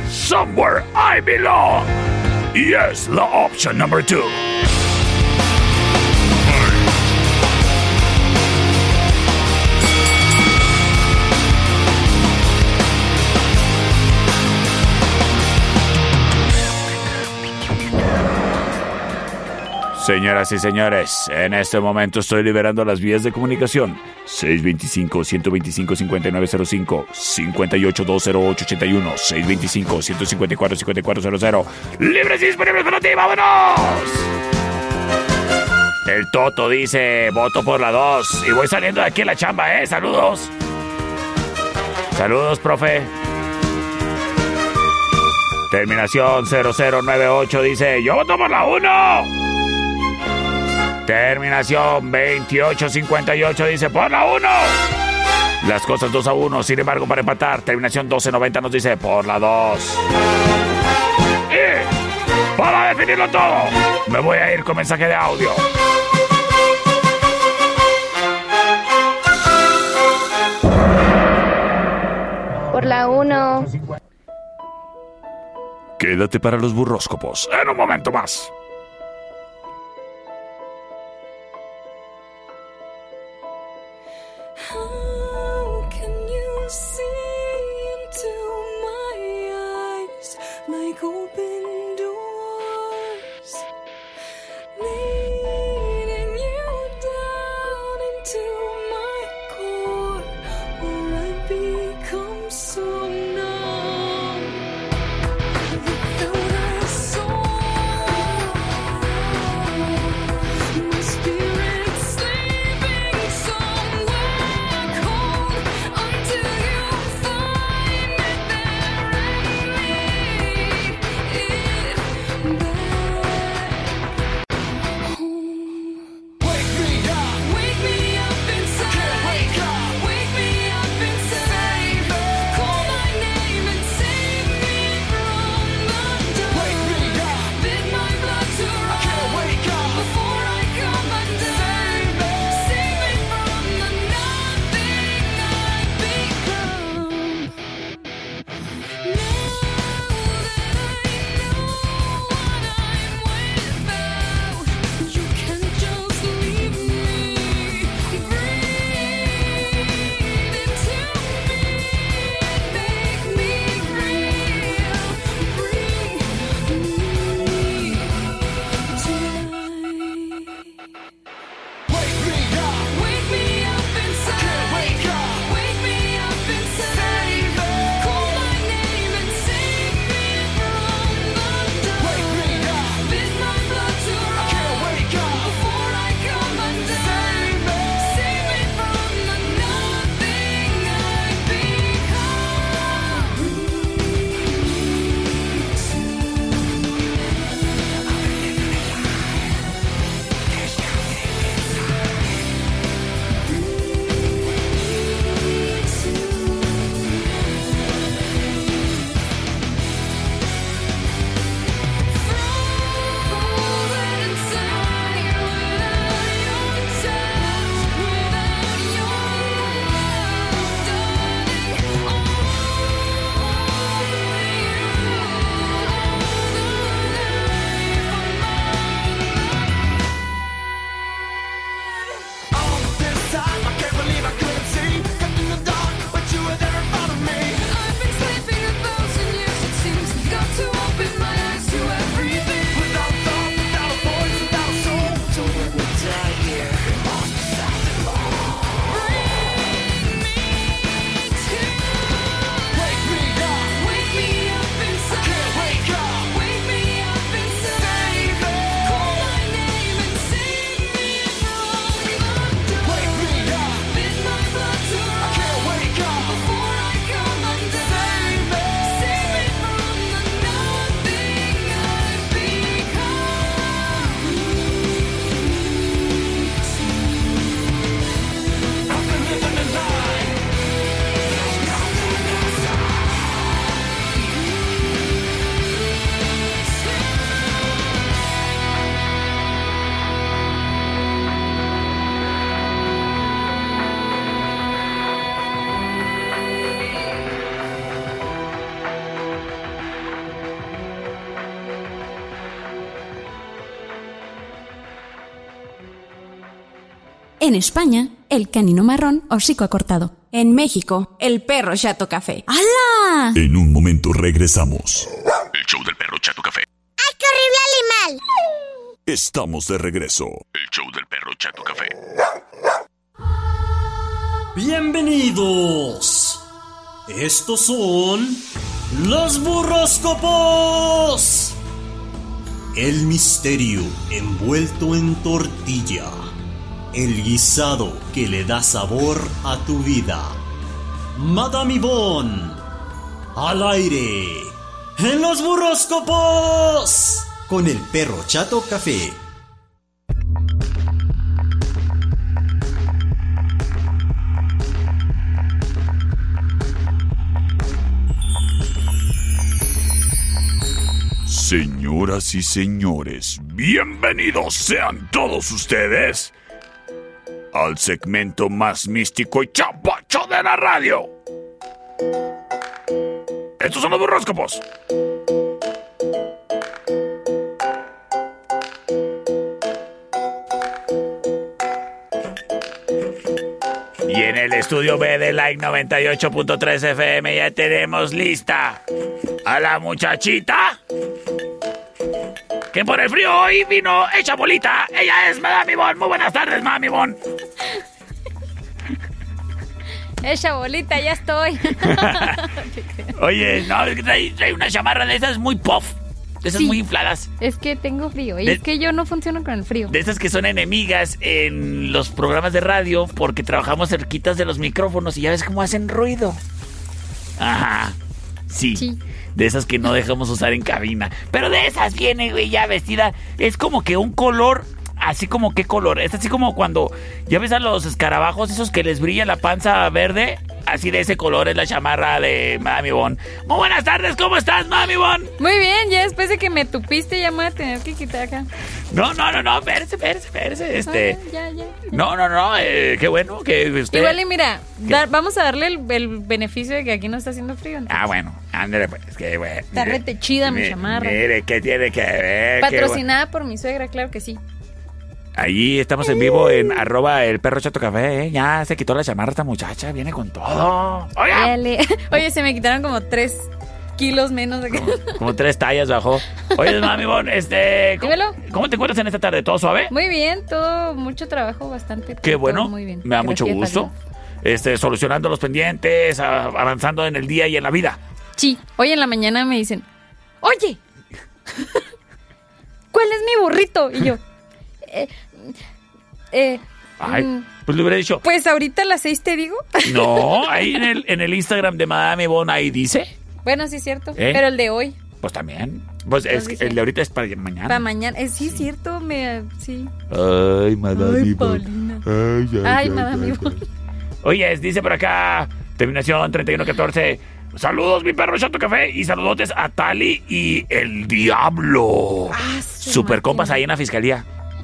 Somewhere I Belong. Y es la opción number two. Señoras y señores, en este momento estoy liberando las vías de comunicación. 625-125-5905, 58-208-81, 625-154-5400. Libres y disponibles para ti, vámonos. El Toto dice, voto por la 2 y voy saliendo de aquí a la chamba, ¿eh? Saludos. Saludos, profe. Terminación 0098 dice, yo voto por la 1. Terminación 2858 dice por la 1. Las cosas 2 a 1, sin embargo, para empatar. Terminación 1290 nos dice por la 2. Y para definirlo todo, me voy a ir con mensaje de audio. Por la 1. Quédate para los burróscopos en un momento más. could be En España, el canino marrón hocico acortado. En México, el perro chato café. ¡Hala! En un momento regresamos. El show del perro Chato Café. ¡Ay, qué horrible animal! Estamos de regreso. El show del perro Chato Café. Bienvenidos. Estos son los burroscopos. El misterio envuelto en tortilla. El guisado que le da sabor a tu vida. Madame Yvonne. Al aire. En los burroscopos. Con el perro chato café. Señoras y señores, bienvenidos sean todos ustedes al segmento más místico y chapacho de la radio. Estos son los burroscopos. Y en el estudio B de Like 98.3 FM ya tenemos lista a la muchachita que por el frío hoy vino hecha bolita. Ella es Madame Ivonne. Muy buenas tardes, Madame Ivonne. Esa bolita, ya estoy. Oye, no, es que trae, trae una chamarra de esas muy puff. De esas Sí. muy infladas. Es que tengo frío. Y De- es que yo no funciono con el frío. De esas que son enemigas en los programas de radio porque trabajamos cerquitas de los micrófonos y ya ves cómo hacen ruido. Ajá. Sí. De esas que no dejamos usar en cabina. Pero de esas viene, güey, ya vestida. Es como que un color. Así como qué color. Es así como cuando ya ves a los escarabajos, esos que les brilla la panza verde. Así de ese color es la chamarra de Mami Bon. Muy buenas tardes, ¿cómo estás, Mami Bon? Muy bien, ya después de que me tupiste ya me voy a tener que quitar acá. No, no, no, no, espérese, espérese, espérese. Este. Ah, ya, ya. No, no, no, eh, qué bueno que usted. Igual y mira, dar- vamos a darle el, el beneficio de que aquí no está haciendo frío. Ah, bueno, ándale, pues, que bueno. Está mire, rete chida mi chamarra. Mire, ¿qué tiene que ver? Patrocinada por mi suegra, claro que sí. Ahí estamos en vivo en arroba el perro chato café, ¿eh? Ya se quitó la chamarra esta muchacha, viene con todo. Oiga, Dale. Oye, se me quitaron como tres kilos menos de que... como tres tallas bajó. Oye, mami, bon, este. ¿cómo, Dímelo. ¿Cómo te encuentras en esta tarde? ¿Todo suave? Muy bien, todo, mucho trabajo, bastante. Qué todo bueno. Muy bien. Me da mucho Gracias gusto. Este, solucionando los pendientes, avanzando en el día y en la vida. Sí, hoy en la mañana me dicen, oye, ¿cuál es mi burrito? Y yo, eh, eh, Ay, mm, pues le hubiera dicho. pues ahorita a las seis te digo. No, ahí en el, en el Instagram de Madame Bon ahí dice. bueno, sí es cierto, ¿Eh? pero el de hoy, Pues también. Pues es que el de ahorita es para mañana. para mañana, eh, sí es cierto, me, sí. Ay, Madame Ay. Paulina. Ay, ay, Ay, madame Yvonne. Oye, dice por acá, terminación 3114. Saludos, mi perro Chato Café. Y saludotes a Tali y el Diablo. su Super compas ahí en la fiscalía.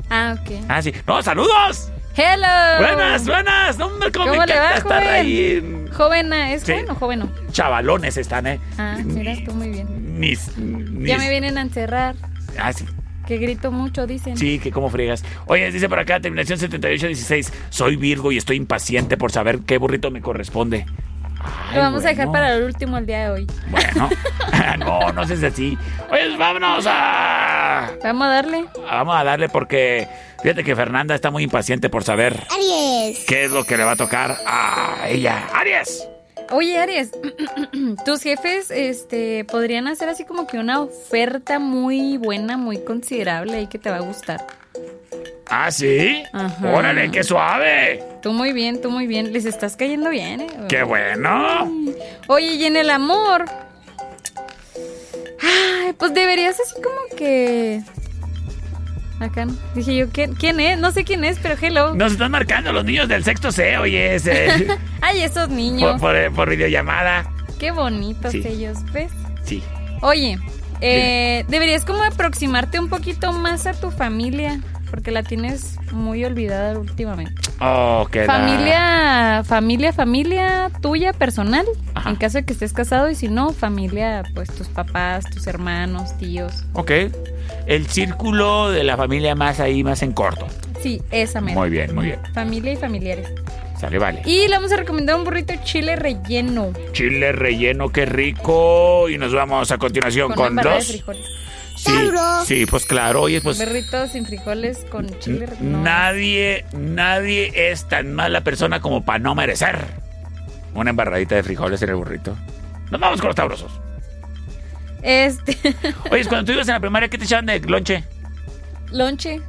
Ah, ok. Ah, sí. No, saludos. Hello. Buenas, buenas. No, hombre, cómo, ¿Cómo me le va, estar joven? ahí. en- Jovena, ¿es Sí. joven o joven? Chavalones están, ¿eh? Ah, mira, tú muy bien. Mis, mis- Ya me vienen a encerrar, Ah, sí. que grito mucho, dicen. Sí, que cómo friegas. Oye, dice por acá, terminación 7816. Soy Virgo y estoy impaciente por saber qué burrito me corresponde. Ay, Lo vamos a dejar para el último el día de hoy. Bueno, no, no sé si así. Oye, vámonos a. Vamos a darle. Vamos a darle porque fíjate que Fernanda está muy impaciente por saber Aries. qué es lo que le va a tocar a ella. ¡Aries! Oye, Aries, tus jefes este, podrían hacer así como que una oferta muy buena, muy considerable y que te va a gustar. ¿Ah, sí? Ajá. ¡Órale, qué suave! Tú muy bien, tú muy bien. Les estás cayendo bien, ¿eh? ¡Qué bueno! Oye, y en el amor. Ay, pues deberías así como que. Acá. Dije yo, ¿quién, ¿quién es? No sé quién es, pero hello. Nos están marcando los niños del sexto C, oye, ese, Ay, esos por, niños. por, por videollamada. Qué bonitos Sí. ellos, ¿ves? Sí. Oye, eh, deberías como aproximarte un poquito más a tu familia, porque la tienes muy olvidada últimamente. Oh, qué la- Familia, familia, familia tuya personal, en caso de que estés casado, y si no, familia, pues tus papás, tus hermanos, tíos. Ok. El círculo de la familia más ahí, más en corto. Sí, esa mera. Muy bien, muy bien. Familia y familiares. Sale, vale. Y le vamos a recomendar un burrito chile relleno. Chile relleno, qué rico. Y nos vamos a continuación Con, con, embarrada de dos. Sí, sí, pues claro, oye, pues Burritos sin frijoles con chile nadie, nadie es tan mala persona como para no merecer una embarradita de frijoles en el burrito. Nos vamos con los tabrosos. Este. Oye, cuando tú ibas en la primaria, ¿qué te echaban de lonche? Lonche.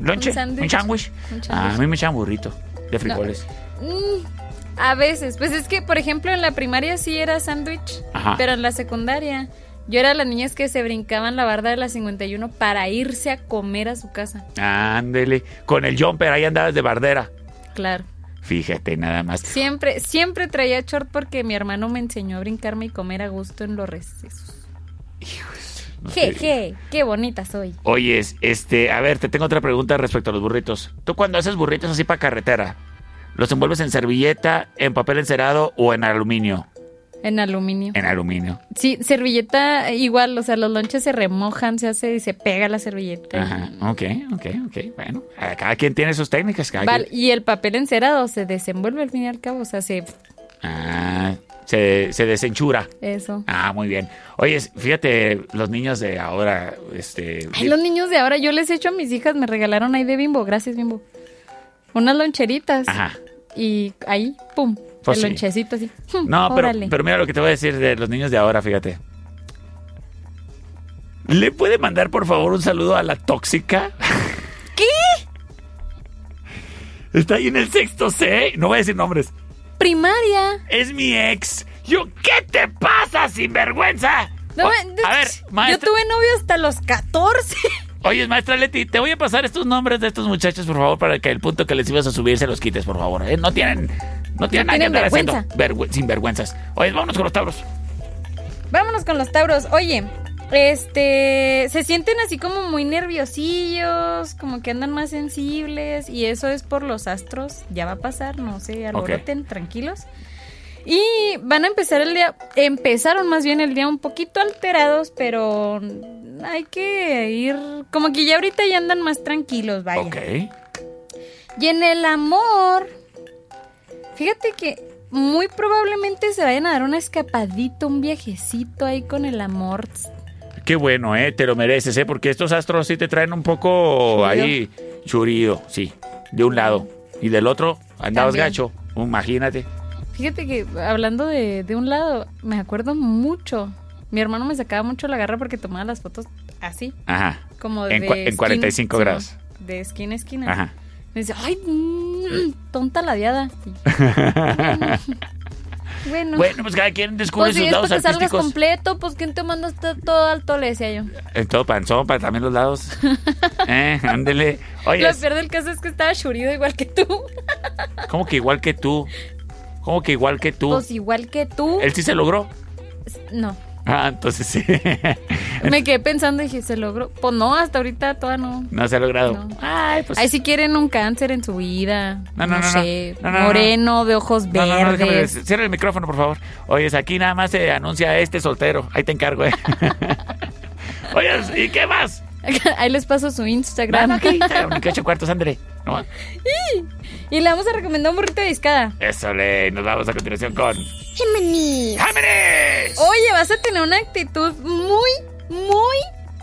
¿Lonche? Un sándwich. ¿Un sándwich? Ah, sándwich. a mí me echaban burrito de frijoles. Mm, a veces. Pues es que, por ejemplo, en la primaria sí era sándwich. Pero en la secundaria. Yo era las niñas que se brincaban la barda de la 51 para irse a comer a su casa. Ándele. Con el jumper, ahí andabas de bardera. Claro. Fíjate, nada más. Siempre, siempre traía short porque mi hermano me enseñó a brincarme y comer a gusto en los recesos. No Je, sé. je, qué bonita soy. Oyes, este, a ver, te tengo otra pregunta respecto a los burritos. ¿Tú cuando haces burritos así para carretera, los envuelves en servilleta, en papel encerado o en aluminio? En aluminio. En aluminio. Sí, servilleta igual, o sea, los lonches se remojan, se hace y se pega la servilleta. Ajá, ok, ok, ok. Bueno, cada quien tiene sus técnicas. Cada Vale, quien- y el papel encerado se desenvuelve al fin y al cabo, o sea, se... Ah, se, se desenchura. Eso. Ah, muy bien. Oye, fíjate, los niños de ahora, este... Ay, los niños de ahora, yo les he hecho a mis hijas, me regalaron ahí de bimbo, gracias bimbo. Unas loncheritas. Ajá. Y ahí, pum, Pues el sí. lonchecito así. No, pero, pero mira lo que te voy a decir de los niños de ahora, fíjate. ¿Le puede mandar, por favor, un saludo a la tóxica? ¿Qué? Está ahí en el sexto C. No voy a decir nombres. Primaria. Es mi ex. Yo, ¿qué te pasa, sinvergüenza? No, O- me- a ver, Yo maestra. tuve novio hasta los 14. Oye, maestra Leti, te voy a pasar estos nombres de estos muchachos, por favor, para que el punto que les ibas a subir se los quites, por favor. ¿eh? No tienen, no tienen nada que andar haciendo vergüenza. vergü- sin vergüenzas. Oye, vámonos con los tabros. Vámonos con los tauros. Oye, este, se sienten así como muy nerviosillos, como que andan más sensibles y eso es por los astros. Ya va a pasar, no se alboroten, tranquilos. Y van a empezar el día, empezaron más bien el día un poquito alterados, pero hay que ir, como que ya ahorita ya andan más tranquilos, vaya. Ok. Y en el amor, fíjate que muy probablemente se vayan a dar una escapadita, un viajecito ahí con el amor. Qué bueno, ¿eh? Te lo mereces, ¿eh? Porque estos astros sí te traen un poco ahí churío, sí. De un lado. Y del otro andabas También. gacho. Imagínate. Fíjate que hablando de, de un lado, me acuerdo mucho. Mi hermano me sacaba mucho la garra porque tomaba las fotos así, Ajá. como En de en esquina, 45 sí, grados. De esquina a esquina. Ajá. Me dice, ay, mm, tonta ladeada. Bueno. Bueno, pues cada quien descubre Pues si sus es lados para que salgas artísticos. completo, pues ¿quién te manda todo alto? Le decía yo. En todo panzón, para también los lados. eh, ándele. Oye, Lo peor del caso es que estaba churido igual que tú. ¿cómo que igual que tú? ¿Cómo que igual que tú? Pues igual que tú. ¿Él sí se logró? No. Ah, entonces sí. Me quedé pensando y dije, ¿se logró? Pues no, hasta ahorita todavía no. no se ha logrado. No. Ay, pues. Ahí si quieren un cáncer en su vida. No, No, no, no, sé. no. No, no, no. moreno, de ojos No, no, no, déjame verdes. des- cierra el micrófono, por favor. Oyes, aquí nada más se anuncia este soltero. Ahí te encargo, ¿eh? Oyes, ¿y qué más? Ahí les paso su Instagram. Que ocho cuartos, André. No, y le vamos a recomendar un burrito de discada. Eso le, nos vamos a continuación con. Géminis. ¡Géminis! Oye, vas a tener una actitud muy, muy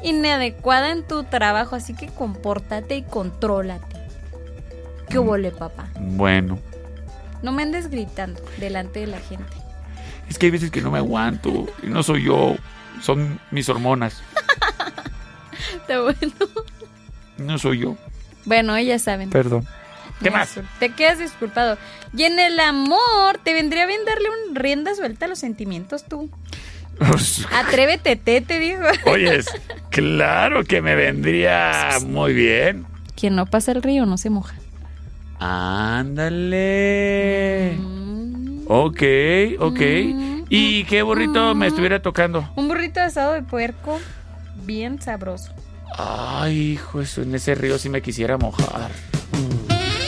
inadecuada en tu trabajo, así que compórtate y contrólate. ¿Qué huele, papá? Bueno, No me andes gritando delante de la gente. es que hay veces que no me aguanto. Y no soy yo, son mis hormonas. Está bueno. No soy yo. Bueno, ellas saben. Perdón. ¿Qué más? Te quedas disculpado. Y en el amor, te vendría bien darle un rienda suelta a los sentimientos tú. Atrévete, te, te digo. Oyes, claro que me vendría muy bien. Quien no pasa el río no se moja. Ándale. Ok, ok. ¿Y qué burrito me estuviera tocando? Un burrito asado de puerco bien sabroso. Ay, hijo, eso en ese río sí me quisiera mojar.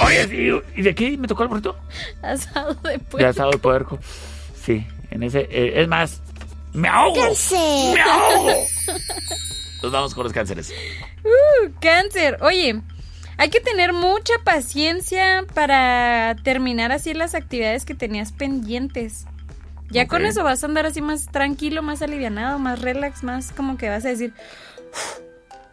Oye, ¿y de qué me tocó el burrito? Asado de De puerco. asado de puerco. Sí, en ese. eh, es más, ¡me ahogo! Cáncer. ¡Me ahogo! Nos vamos con los cánceres. Uh, cáncer. Oye, Hay que tener mucha paciencia para terminar así las actividades que tenías pendientes. Ya con eso vas a andar así más tranquilo, más alivianado, más relax, más como que vas a decir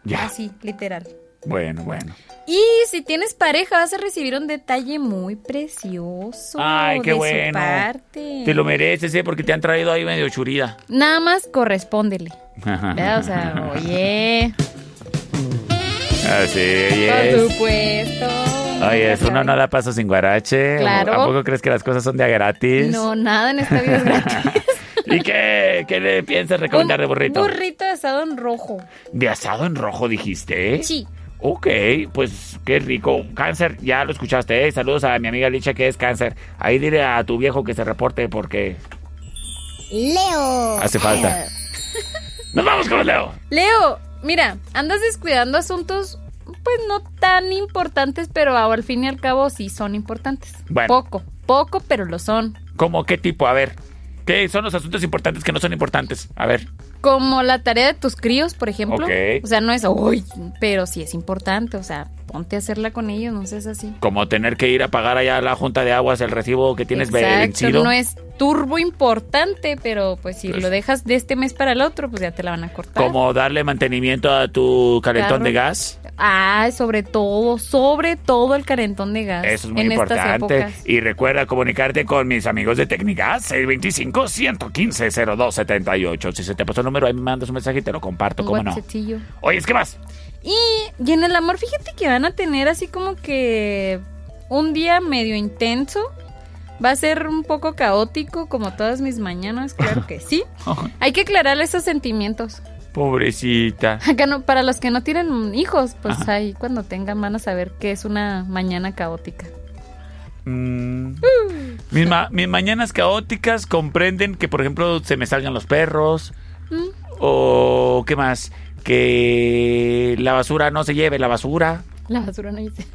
Ya. así, literal. Bueno, bueno. Y si tienes pareja, vas a recibir un detalle muy precioso. Ay, qué de su bueno. parte. Te lo mereces, ¿eh? Porque te han traído ahí medio churida. Nada más correspóndele. ¿verdad? O sea, oye. Así Por es. supuesto. Oye, es uno no da paso sin guarache. Claro. ¿A poco crees que las cosas son de gratis? No, nada en esta vida es gratis. ¿Y qué, qué le piensas recomendar de burrito? Burrito de asado en rojo. ¿De asado en rojo dijiste? Sí. Ok, pues qué rico. Cáncer, ya lo escuchaste, ¿eh? Saludos a mi amiga Licha que es cáncer. Ahí dile a tu viejo que se reporte porque Leo. hace falta. Nos vamos con Leo. Leo, mira, andas descuidando asuntos, pues no tan importantes, pero al fin y al cabo sí son importantes. Bueno. Poco, poco, pero lo son. ¿Cómo qué tipo? A ver. ¿Qué son los asuntos importantes que no son importantes? A ver. Como la tarea de tus críos, por ejemplo. Ok. O sea, no es, uy, pero sí es importante. O sea, ponte a hacerla con ellos, no seas así. Como tener que ir a pagar allá a la junta de aguas el recibo que tienes Exacto, vencido. no es turbo importante, pero pues si Pues- lo dejas de este mes para el otro, pues ya te la van a cortar. Como darle mantenimiento a tu calentón Carro. de gas. Ah, sobre todo, sobre todo el calentón de gas. Eso es muy en estas importante. épocas. Y recuerda comunicarte con mis amigos de Técnicas, 625-115-0278. Si se te pasó el número, ahí me mandas un mensaje y te lo comparto, Un ¿cómo no? Oye, ¿qué más? Y, y en el amor, fíjate que van a tener así como que un día medio intenso. Va a ser un poco caótico, como todas mis mañanas, claro que sí. Hay que aclarar esos sentimientos. Pobrecita. Acá no, para los que no tienen hijos, pues ahí cuando tengan van a saber que es una mañana caótica. Mm. Mis, ma- mis mañanas caóticas comprenden que, por ejemplo, se me salgan los perros. Mm. O, ¿qué más? Que la basura no se lleve la basura. La basura no dice.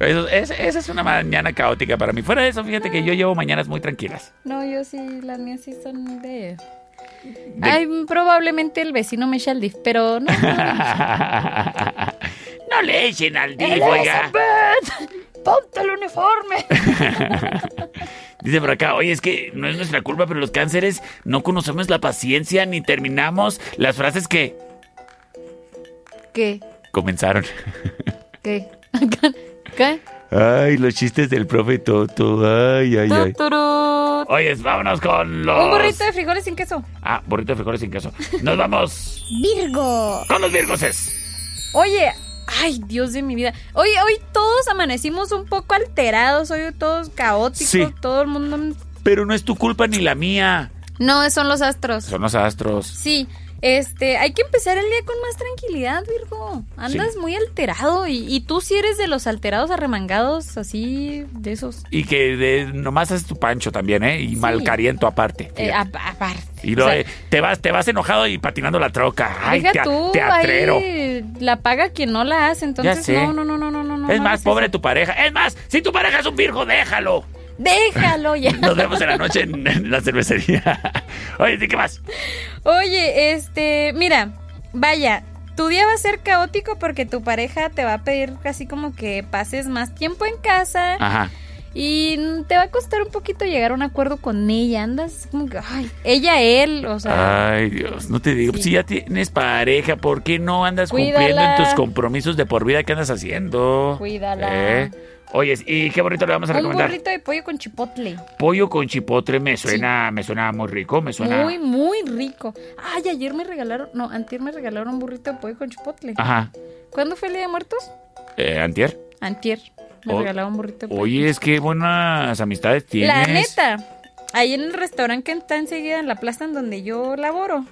Eso- es- esa es una mañana caótica para mí. Fuera de eso, fíjate que yo llevo mañanas muy tranquilas. No, yo sí, las mías sí son de... Ay, probablemente el vecino me echa el dif, pero no. No le echen al DIF, oiga. ¡Ponte el uniforme! Dice por acá, oye, es que no es nuestra culpa, pero los cánceres no conocemos la paciencia ni terminamos las frases que ¿Qué? comenzaron. ¿Qué? ¿Qué? Ay, los chistes del profe Toto. Ay, ay, ay. Oye, vámonos con los. Un burrito de frijoles sin queso. Ah, burrito de frijoles sin queso. Nos vamos Virgo. con los virgoses. Oye, ay, Dios de mi vida. Hoy, hoy todos amanecimos un poco alterados, hoy todos caóticos, Sí. todo el mundo... Pero no es tu culpa ni la mía. No, son los astros. Son los astros. Sí, este, hay que empezar el día con más tranquilidad, Virgo. Andas Sí. muy alterado y, y tú sí eres de los alterados arremangados, así, de esos. Y que de- nomás haces tu pancho también, ¿eh? Y malcariento aparte. Eh, ap- aparte. Y luego O sea, eh, te vas, te vas enojado y patinando la troca. Ay, tea- tú, teatrero. ahí la paga quien no la hace, entonces no, no, no, no, no, no. es no más, pobre tu pareja. Es más, si tu pareja es un virgo, déjalo. Déjalo ya. Nos vemos en la noche en, en la cervecería. Oye, ¿sí qué más? Oye, este, mira, vaya, tu día va a ser caótico porque tu pareja te va a pedir casi como que pases más tiempo en casa Ajá. y te va a costar un poquito llegar a un acuerdo con ella. Andas como que, ay, ella, él, o sea, Ay, Dios, no te digo. Sí. Si ya tienes pareja, ¿por qué no andas cumpliendo en tus compromisos de por vida que andas haciendo? Cuídala. ¿Eh? Oye, ¿y qué bonito le vamos a un recomendar? burrito de pollo con chipotle. Pollo con chipotle me suena, me suena muy rico, me suena. Muy, muy rico. Ay, ayer me regalaron, no, antier me regalaron un burrito de pollo con chipotle. Ajá. ¿Cuándo fue el Día de Muertos? Eh, Antier. Antier. Me Oh, regalaron un burrito de pollo. Oye, es que buenas amistades tienes. La neta, ahí en el restaurante que está enseguida en la plaza en donde yo laboro,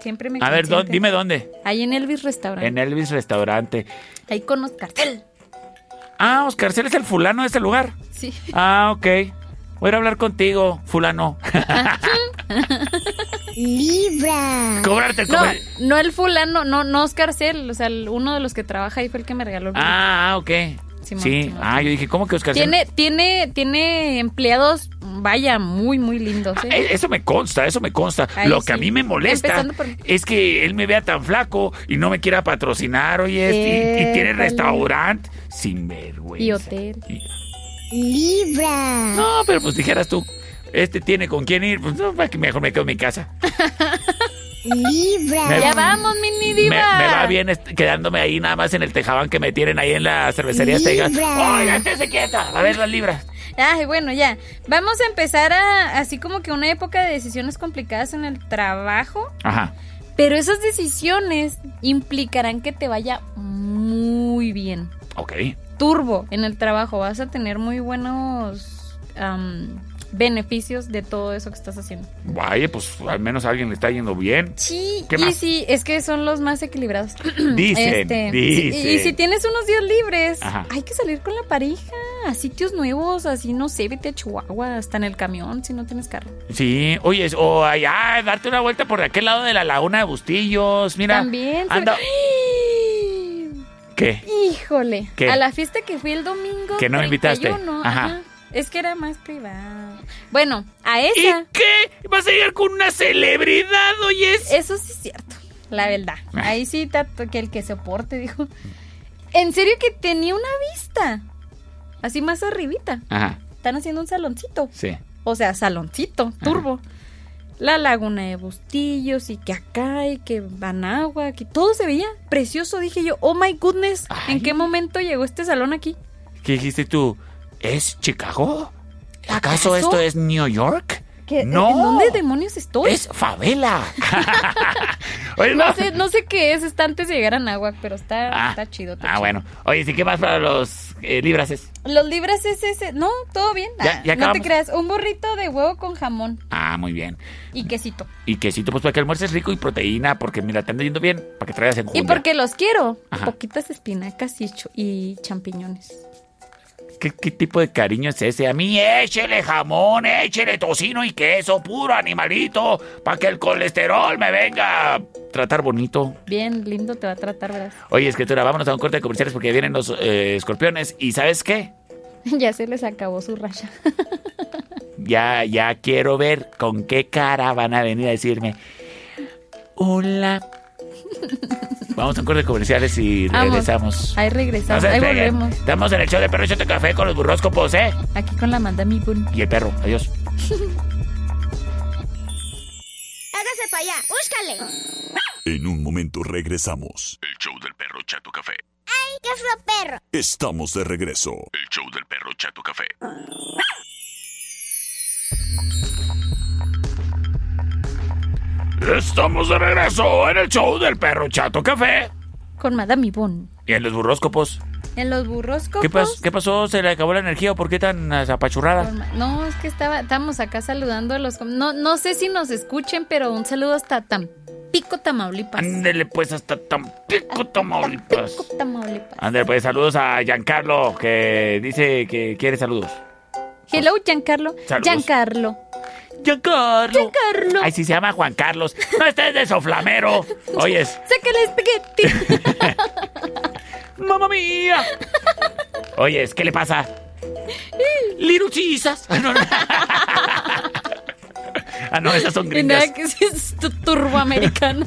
siempre me A ver, ¿dó- consienten. dime dónde. Ahí en Elvis Restaurant. En Elvis Restaurante. Ahí con Oscartel. Ah, Oscar, ¿eres el fulano de ese lugar? Sí. Ah, ok. Voy a ir a hablar contigo, fulano. Libra. Cobrarte el No, comer- no el fulano, no, no Oscarcel, o sea, el- uno de los que trabaja ahí fue el que me regaló el Ah, ok. Simón, sí. Simón. Ah, yo dije, ¿cómo que Oscar? Tiene, tiene, tiene empleados vaya, muy, muy lindos. ¿eh? Eh, Eso me consta, eso me consta. Lo que a mí me molesta por- es que él me vea tan flaco y no me quiera patrocinar, oye, y, y tiene restaurante sin vergüenza. Y hotel. Libra. No, pero pues dijeras tú, este tiene con quién ir, pues no, mejor me quedo en mi casa. Libra. Me- Ya vamos, mini Me, diva. me va bien quedándome ahí nada más en el tejabán que me tienen ahí en la cervecería Azteca. Libra. Oiga, estése quieta, a ver las libras. Ay, bueno, ya. Vamos a empezar a, así como que una época de decisiones complicadas en el trabajo. Ajá. Pero esas decisiones implicarán que te vaya muy bien. Ok. Turbo en el trabajo. Vas a tener muy buenos beneficios de todo eso que estás haciendo. Vaya, pues al menos a alguien le está yendo bien. Sí, ¿Qué y más? sí, es que son los más equilibrados. Dicen, sí, dicen. y si tienes unos días libres, Ajá. hay que salir con la pareja a sitios nuevos, así no sé, vete a Chihuahua, hasta en el camión si no tienes carro. Sí, oye, o allá, darte una vuelta por aquel lado de la laguna de Bustillos. Mira, También. anda. ¿Qué? Híjole, ¿Qué? a la fiesta que fui el domingo. Que no me invitaste. 31, Ajá. ajá. Es que era más privada. Bueno, a esa. ¿Qué? ¿Vas a llegar con una celebridad, oyes? Eso sí es cierto, la verdad. Ahí sí, tato, que el que soporte, dijo. En serio que tenía una vista. Así más arribita. Ajá, Están haciendo un saloncito. sí. O sea, saloncito, turbo. La laguna de Bustillos y que acá y que Banagua, que todo se veía precioso. Dije yo, oh my goodness, ¿en qué momento llegó este salón aquí? ¿Qué dijiste tú? ¿Es Chicago? ¿Acaso, ¿Acaso? esto es New York? ¿Qué- No. ¿En dónde demonios estoy? Es favela. Oye, no sé, no sé qué es, está antes de llegar a Nahuac, pero está, Ah. está chido. está Ah, chido. bueno. Oye, ¿sí qué más para los eh, librases? Los libras es ese. No, todo bien. Ya- Ah, ya no te creas. Un burrito de huevo con jamón Ah, muy bien. y quesito. Y quesito, pues para que almuerces rico y proteína, porque mira, te anda yendo bien, para que traigas en Y porque los quiero. Ajá. Poquitas espinacas y, y champiñones. ¿Qué, qué tipo de cariño es ese? A mí échele jamón, échele tocino y queso, puro animalito, para que el colesterol me venga a tratar bonito. Bien lindo te va a tratar, ¿verdad? Oye, escritura, vámonos a un corte de comerciales porque vienen los eh, escorpiones. ¿Y sabes qué? ya se les acabó su racha. Ya, ya quiero ver con qué cara van a venir a decirme. Hola. Vamos a un corte comerciales y Vamos. regresamos. Ahí No regresamos. Ahí despeguen. volvemos. Estamos en el show de Perro Échate Café con los burroscopos, ¿eh? Aquí con la manda mi bun. Y el perro. Adiós. Hágase para allá, búscale. En un momento regresamos. El show del perro Chato Café. ¡Ay, qué fue perro! Estamos de regreso. El show del perro Chato Café. Estamos de regreso en el show del perro Chato Café. Con Madame Yvonne. Y en los burroscopos. En los burros ¿Qué, pas- ¿Qué pasó? ¿Se le acabó la energía o por qué tan apachurrada? No, es que estaba, estábamos acá saludando a los... No, no sé si nos escuchen, pero un saludo hasta Tampico, Tamaulipas. Ándele pues hasta Tampico, Tamaulipas. Tamaulipas. Ándele pues saludos a Giancarlo que dice que quiere saludos. Hello, Giancarlo. Saludos. Giancarlo. Giancarlo. Giancarlo. Ay, si se llama Juan Carlos. No estés de soflamero. Oyes. El espagueti. ¡Mamma mía! Oyes, ¿qué le pasa? Liruchisas. Ah, no, no. Ah, no, esas son gringas. nada, que es tu- turboamericana.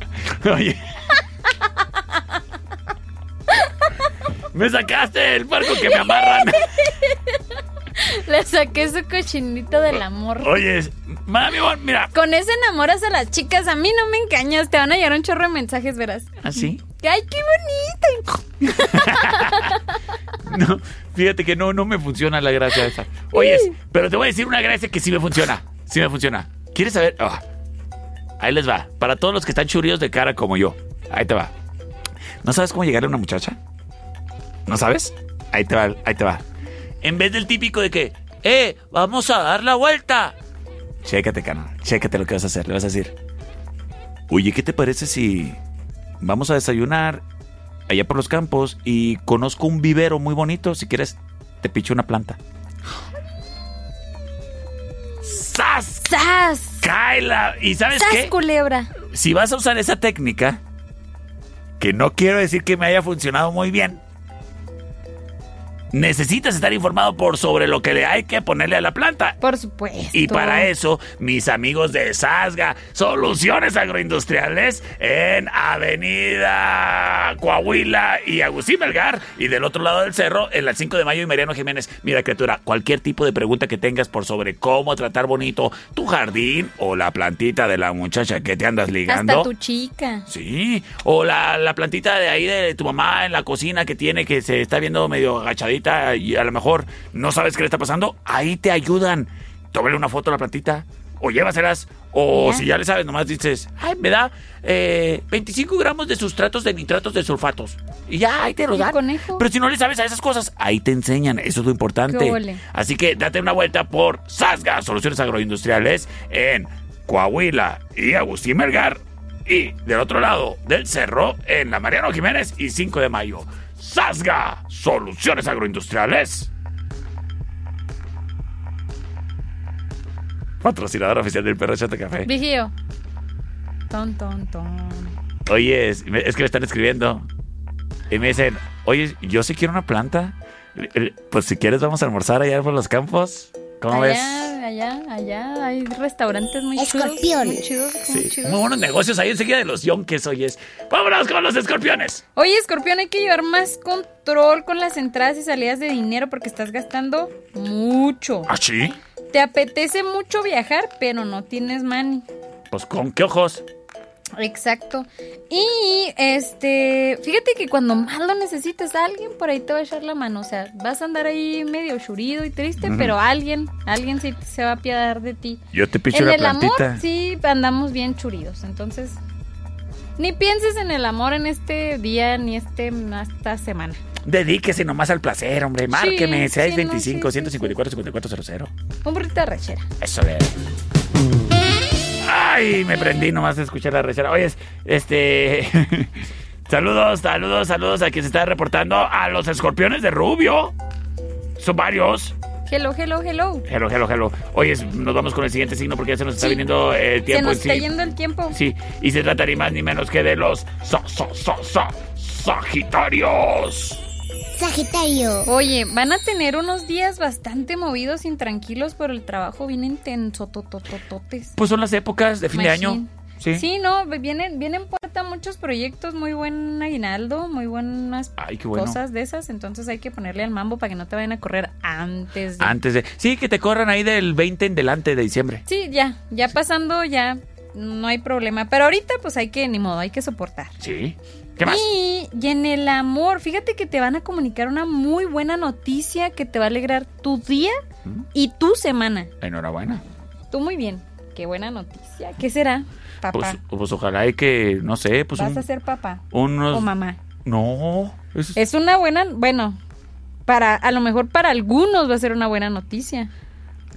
Oye. Me sacaste el barco que me amarran. Le saqué su cochinito del amor. Oye, mami, mira. Con eso enamoras a las chicas. A mí no me engañas. Te van a llegar un chorro de mensajes, verás. ¿Así? ¡Ay, qué bonito! No, fíjate que no, no me funciona la gracia esa. Oye, pero te voy a decir una gracia que sí me funciona. Sí me funciona. ¿Quieres saber? Ah, ahí les va. Para todos los que están churridos de cara como yo. Ahí te va. ¿No sabes cómo llegarle a una muchacha? ¿No sabes? Ahí te va, ahí te va. En vez del típico de que, ¡eh! ¡Vamos a dar la vuelta! Chécate, canal. Chécate lo que vas a hacer. Le vas a decir, oye, ¿qué te parece si vamos a desayunar allá por los campos y conozco un vivero muy bonito? Si quieres, te picho una planta. ¡Sas! ¡Sas! ¡Cáela! ¿Y sabes ¡Sas, qué? culebra! Si vas a usar esa técnica, que no quiero decir que me haya funcionado muy bien, necesitas estar informado por sobre lo que le hay que ponerle a la planta. Por supuesto. Y para eso, mis amigos de Sasga, Soluciones Agroindustriales, en Avenida Coahuila y Agustín Melgar, y del otro lado del cerro, en la 5 de mayo y Mariano Jiménez. Mira, criatura, cualquier tipo de pregunta que tengas por sobre cómo tratar bonito tu jardín o la plantita de la muchacha que te andas ligando. Hasta tu chica. Sí, o la, la plantita de ahí de tu mamá en la cocina que tiene que se está viendo medio agachadita y a lo mejor no sabes qué le está pasando, ahí te ayudan. Tómale una foto a la plantita o llévaselas. O si ya le sabes, nomás dices, ay, me da eh, 25 gramos de sustratos de nitratos de sulfatos. Y ya, ahí te lo dan. Pero si no le sabes a esas cosas, ahí te enseñan. Eso es lo importante. Así que date una vuelta por Sasga, Soluciones Agroindustriales, en Coahuila y Agustín Melgar. Y del otro lado del cerro, en la Mariano Jiménez y 5 de mayo. Sasga, soluciones agroindustriales. Patrocinador oficial del perro Chato Café. Vigío. Ton, ton, ton. Oye, es, es, que me están escribiendo. Y me dicen, oye, yo sí quiero una planta. Pues si quieres vamos a almorzar allá por los campos. ¿Cómo allá, ves? Allá, allá, hay restaurantes muy Escorpión. chidos. Muy chidos, sí. Muy buenos negocios ahí enseguida de los yonques, oyes. ¡Vámonos con los escorpiones! Oye, escorpión, hay que llevar más control con las entradas y salidas de dinero porque estás gastando mucho. ¿Ah, sí? Te apetece mucho viajar, pero no tienes money. Pues, ¿con qué ojos? Exacto. Y este, fíjate que cuando más lo necesites, alguien por ahí te va a echar la mano. O sea, vas a andar ahí medio churido y triste, pero alguien, alguien sí se va a apiadar de ti. Yo te picho en la el plantita. amor, sí, andamos bien churidos. Entonces, ni pienses en el amor en este día ni este esta semana. Dedíquese nomás al placer, hombre. Márqueme, Sí, 625 sí, no, sí, 154 5400 Un burrito de rechera. Eso de. Ay, me prendí nomás de escuchar la recera. Oye, este. saludos, saludos, saludos a quien se está reportando a los escorpiones de Rubio. Son varios. Hello, hello, hello. Hello, hello, hello. Oye, nos vamos con el siguiente signo porque ya se nos está Sí. viniendo el Se tiempo nos en sí. está yendo el tiempo. Sí, y se trata ni más ni menos que de los sa- sa- Sagitarios. Sagitario. Oye, van a tener unos días bastante movidos, intranquilos por el trabajo, vienen tensototototes. Pues son las épocas de fin de año. Sí. Sí, no, vienen, vienen puerta muchos proyectos, muy buen aguinaldo, muy buenas Ay, qué bueno. cosas de esas, entonces hay que ponerle al mambo para que no te vayan a correr antes de... Antes de. Sí, que te corran ahí del 20 en delante de diciembre. Sí, ya, ya pasando, ya no hay problema, pero ahorita pues hay que, ni modo, hay que soportar. Sí. ¿Qué más? Y, y en el amor, fíjate que te van a comunicar una muy buena noticia que te va a alegrar tu día y tu semana. Enhorabuena. Tú muy bien, qué buena noticia. ¿Qué será, papá? Pues, pues ojalá y que, no sé, pues ¿Vas un- a ser papá unos... o mamá? No. es- Es una buena, bueno, para a lo mejor para algunos va a ser una buena noticia.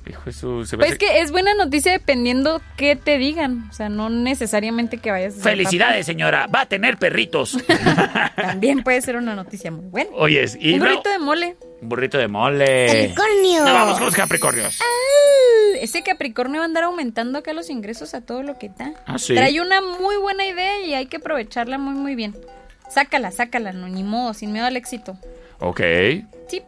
Hijo se Pues hace- que es buena noticia dependiendo qué te digan, o sea, no necesariamente que vayas a ser Felicidades, señora. Va a tener perritos. También puede ser una noticia muy buena. Oyes, y Un luego- burrito de mole. un burrito de mole. Capricornio. No, vamos con los Capricornios. Ah, Ese Capricornio va a andar aumentando acá los ingresos a todo lo que está. Ah, sí. Trae una muy buena idea y hay que aprovecharla muy, muy bien. Sácala, sácala, no, ni modo, sin miedo al éxito. Ok. Sí.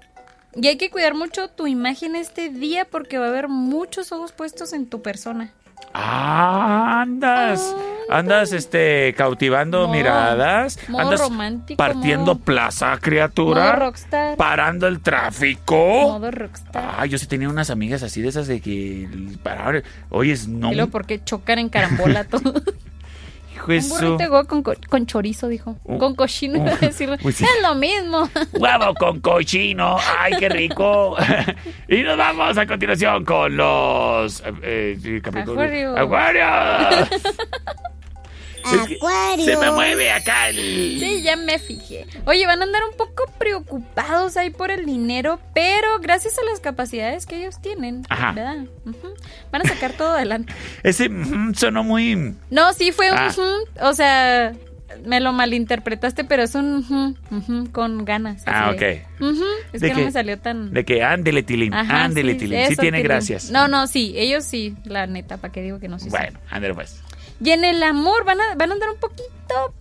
Y hay que cuidar mucho tu imagen este día porque va a haber muchos ojos puestos en tu persona. Ah, andas. Andas, este, cautivando miradas. modo andas romántico, partiendo modo- plaza, criatura. Modo rockstar. Parando el tráfico. Modo rockstar. Ay, yo sí tenía unas amigas así de esas de que paraban. Oye, no. Luego porque chocan en carambola todo. Hijo Un su- burrito de huevo con, co- con chorizo, dijo. Uh, con cochino, iba a decir. uy, sí. Es lo mismo. Huevo con cochino. Ay, qué rico. y nos vamos a continuación con los. eh, Capricornio. Acuario. Acuario. Acuario. Se me mueve acá el. Sí, ya me fijé. Oye, van a andar un poco preocupados ahí por el dinero, pero gracias a las capacidades que ellos tienen, Ajá. ¿verdad? Van a sacar todo adelante. Ese sonó muy. No, sí fue un Ah. o sea, me lo malinterpretaste, pero es un con ganas. Ah, de, ok. ujú, es ¿De que no me salió tan... De que ándele, Tilín. Ándele, sí, Tilín. Sí tiene Tilín. gracias. No, no, sí, ellos sí, la neta, ¿para qué digo que no? Sí. Bueno, ándele pues. Y en el amor van a, van a andar un poquito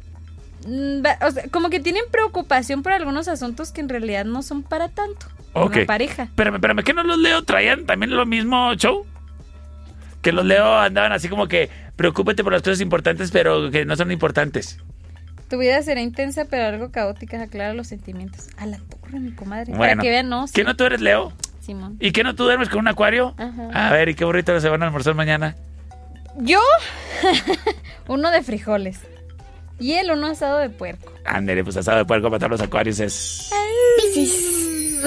mm, va- o sea, como que tienen preocupación por algunos asuntos que en realidad no son para tanto. Ok. Una pareja. Espérame, espérame, ¿qué no los leo traían también lo mismo show? Que los leo andaban así como que preocúpate por las cosas importantes, pero que no son importantes. Tu vida será intensa, pero algo caótica. Aclara los sentimientos. A la torre, mi comadre. Para Bueno, que vean, no. sí, ¿qué no tú eres Leo? Simón. ¿Y qué no tú duermes con un acuario? Ajá. A ver, ¿y qué burrito se van a almorzar mañana? Yo, uno de frijoles. Y él, uno asado de puerco. Ándale, pues asado de puerco matar los acuarios es...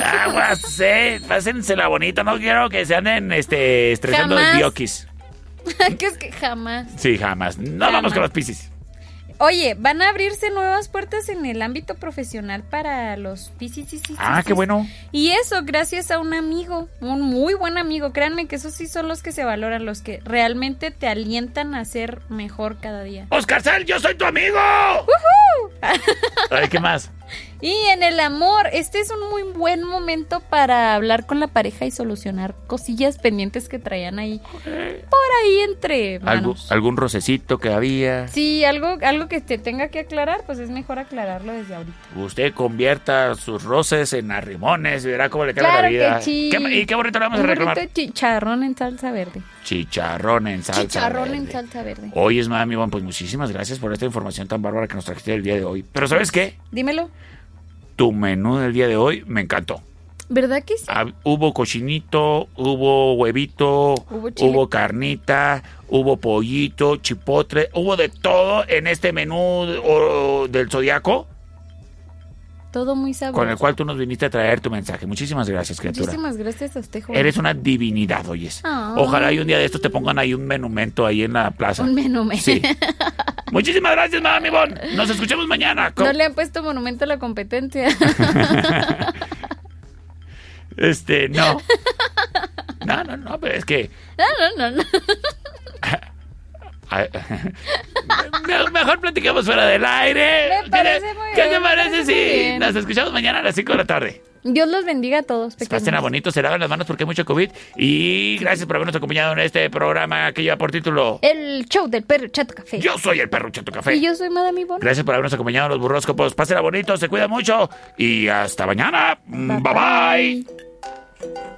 Aguas, eh, pásensela bonito, no quiero que se anden este, estresando Jamás. el diokis. que es que jamás. Sí, jamás. No Jamás. vamos con los piscis. Oye, van a abrirse nuevas puertas en el ámbito profesional para los piscis. Ah, qué bueno. Y eso gracias a un amigo, un muy buen amigo. Créanme que esos sí son los que se valoran, los que realmente te alientan a ser mejor cada día. Oscar Sal, yo soy tu amigo. ¡Woohoo! Ay, ¿qué más? Y en el amor, este es un muy buen momento para hablar con la pareja y solucionar cosillas pendientes que traían ahí. Por ahí entre ¿Algún, manos. algún rocecito que había. Sí, algo, algo que te tenga que aclarar, pues es mejor aclararlo desde ahorita. Usted convierta sus roces en arrimones y verá cómo le Claro la vida. que sí. ¿Qué- ¿Y qué burrito le vamos a reclamar? de chicharrón en salsa verde. Chicharrón en salsa. chicharrón en verde. salsa verde. Oye, es mami, Iván, pues muchísimas gracias por esta información tan bárbara que nos trajiste el día de hoy. Pero ¿sabes qué? Dímelo. Tu menú del día de hoy me encantó. ¿Verdad que sí? Ah, hubo cochinito, hubo huevito, Hubo carnita, hubo pollito, chipotle, hubo de todo en este menú o, del zodiaco Todo muy sabroso. con el cual tú nos viniste a traer tu mensaje. Muchísimas gracias, criatura. Muchísimas gracias a usted, joven. Eres una divinidad, oyes. Ojalá y un día de estos te pongan ahí un menumento ahí en la plaza. Un menú. Sí. Muchísimas gracias, mami Bon. Nos escuchamos mañana. No le han puesto monumento a la competencia. Este, no. No, no, no, pero es que no, no, no, no. Mejor platiquemos fuera del aire. Me parece muy ¿Qué bien, te parece si bien. nos escuchamos mañana a las 5 de la tarde? Dios los bendiga a todos, Pasen pequeños. a bonito, se lavan las manos porque hay mucho COVID. Y gracias por habernos acompañado en este programa que lleva por título El show del perro Chato Café. Yo soy el perro Chato Café. Y yo soy Madame Ivonne. Gracias por habernos acompañado en los burróscopos. Pásenla bonito, se cuida mucho. Y hasta mañana. bye. bye.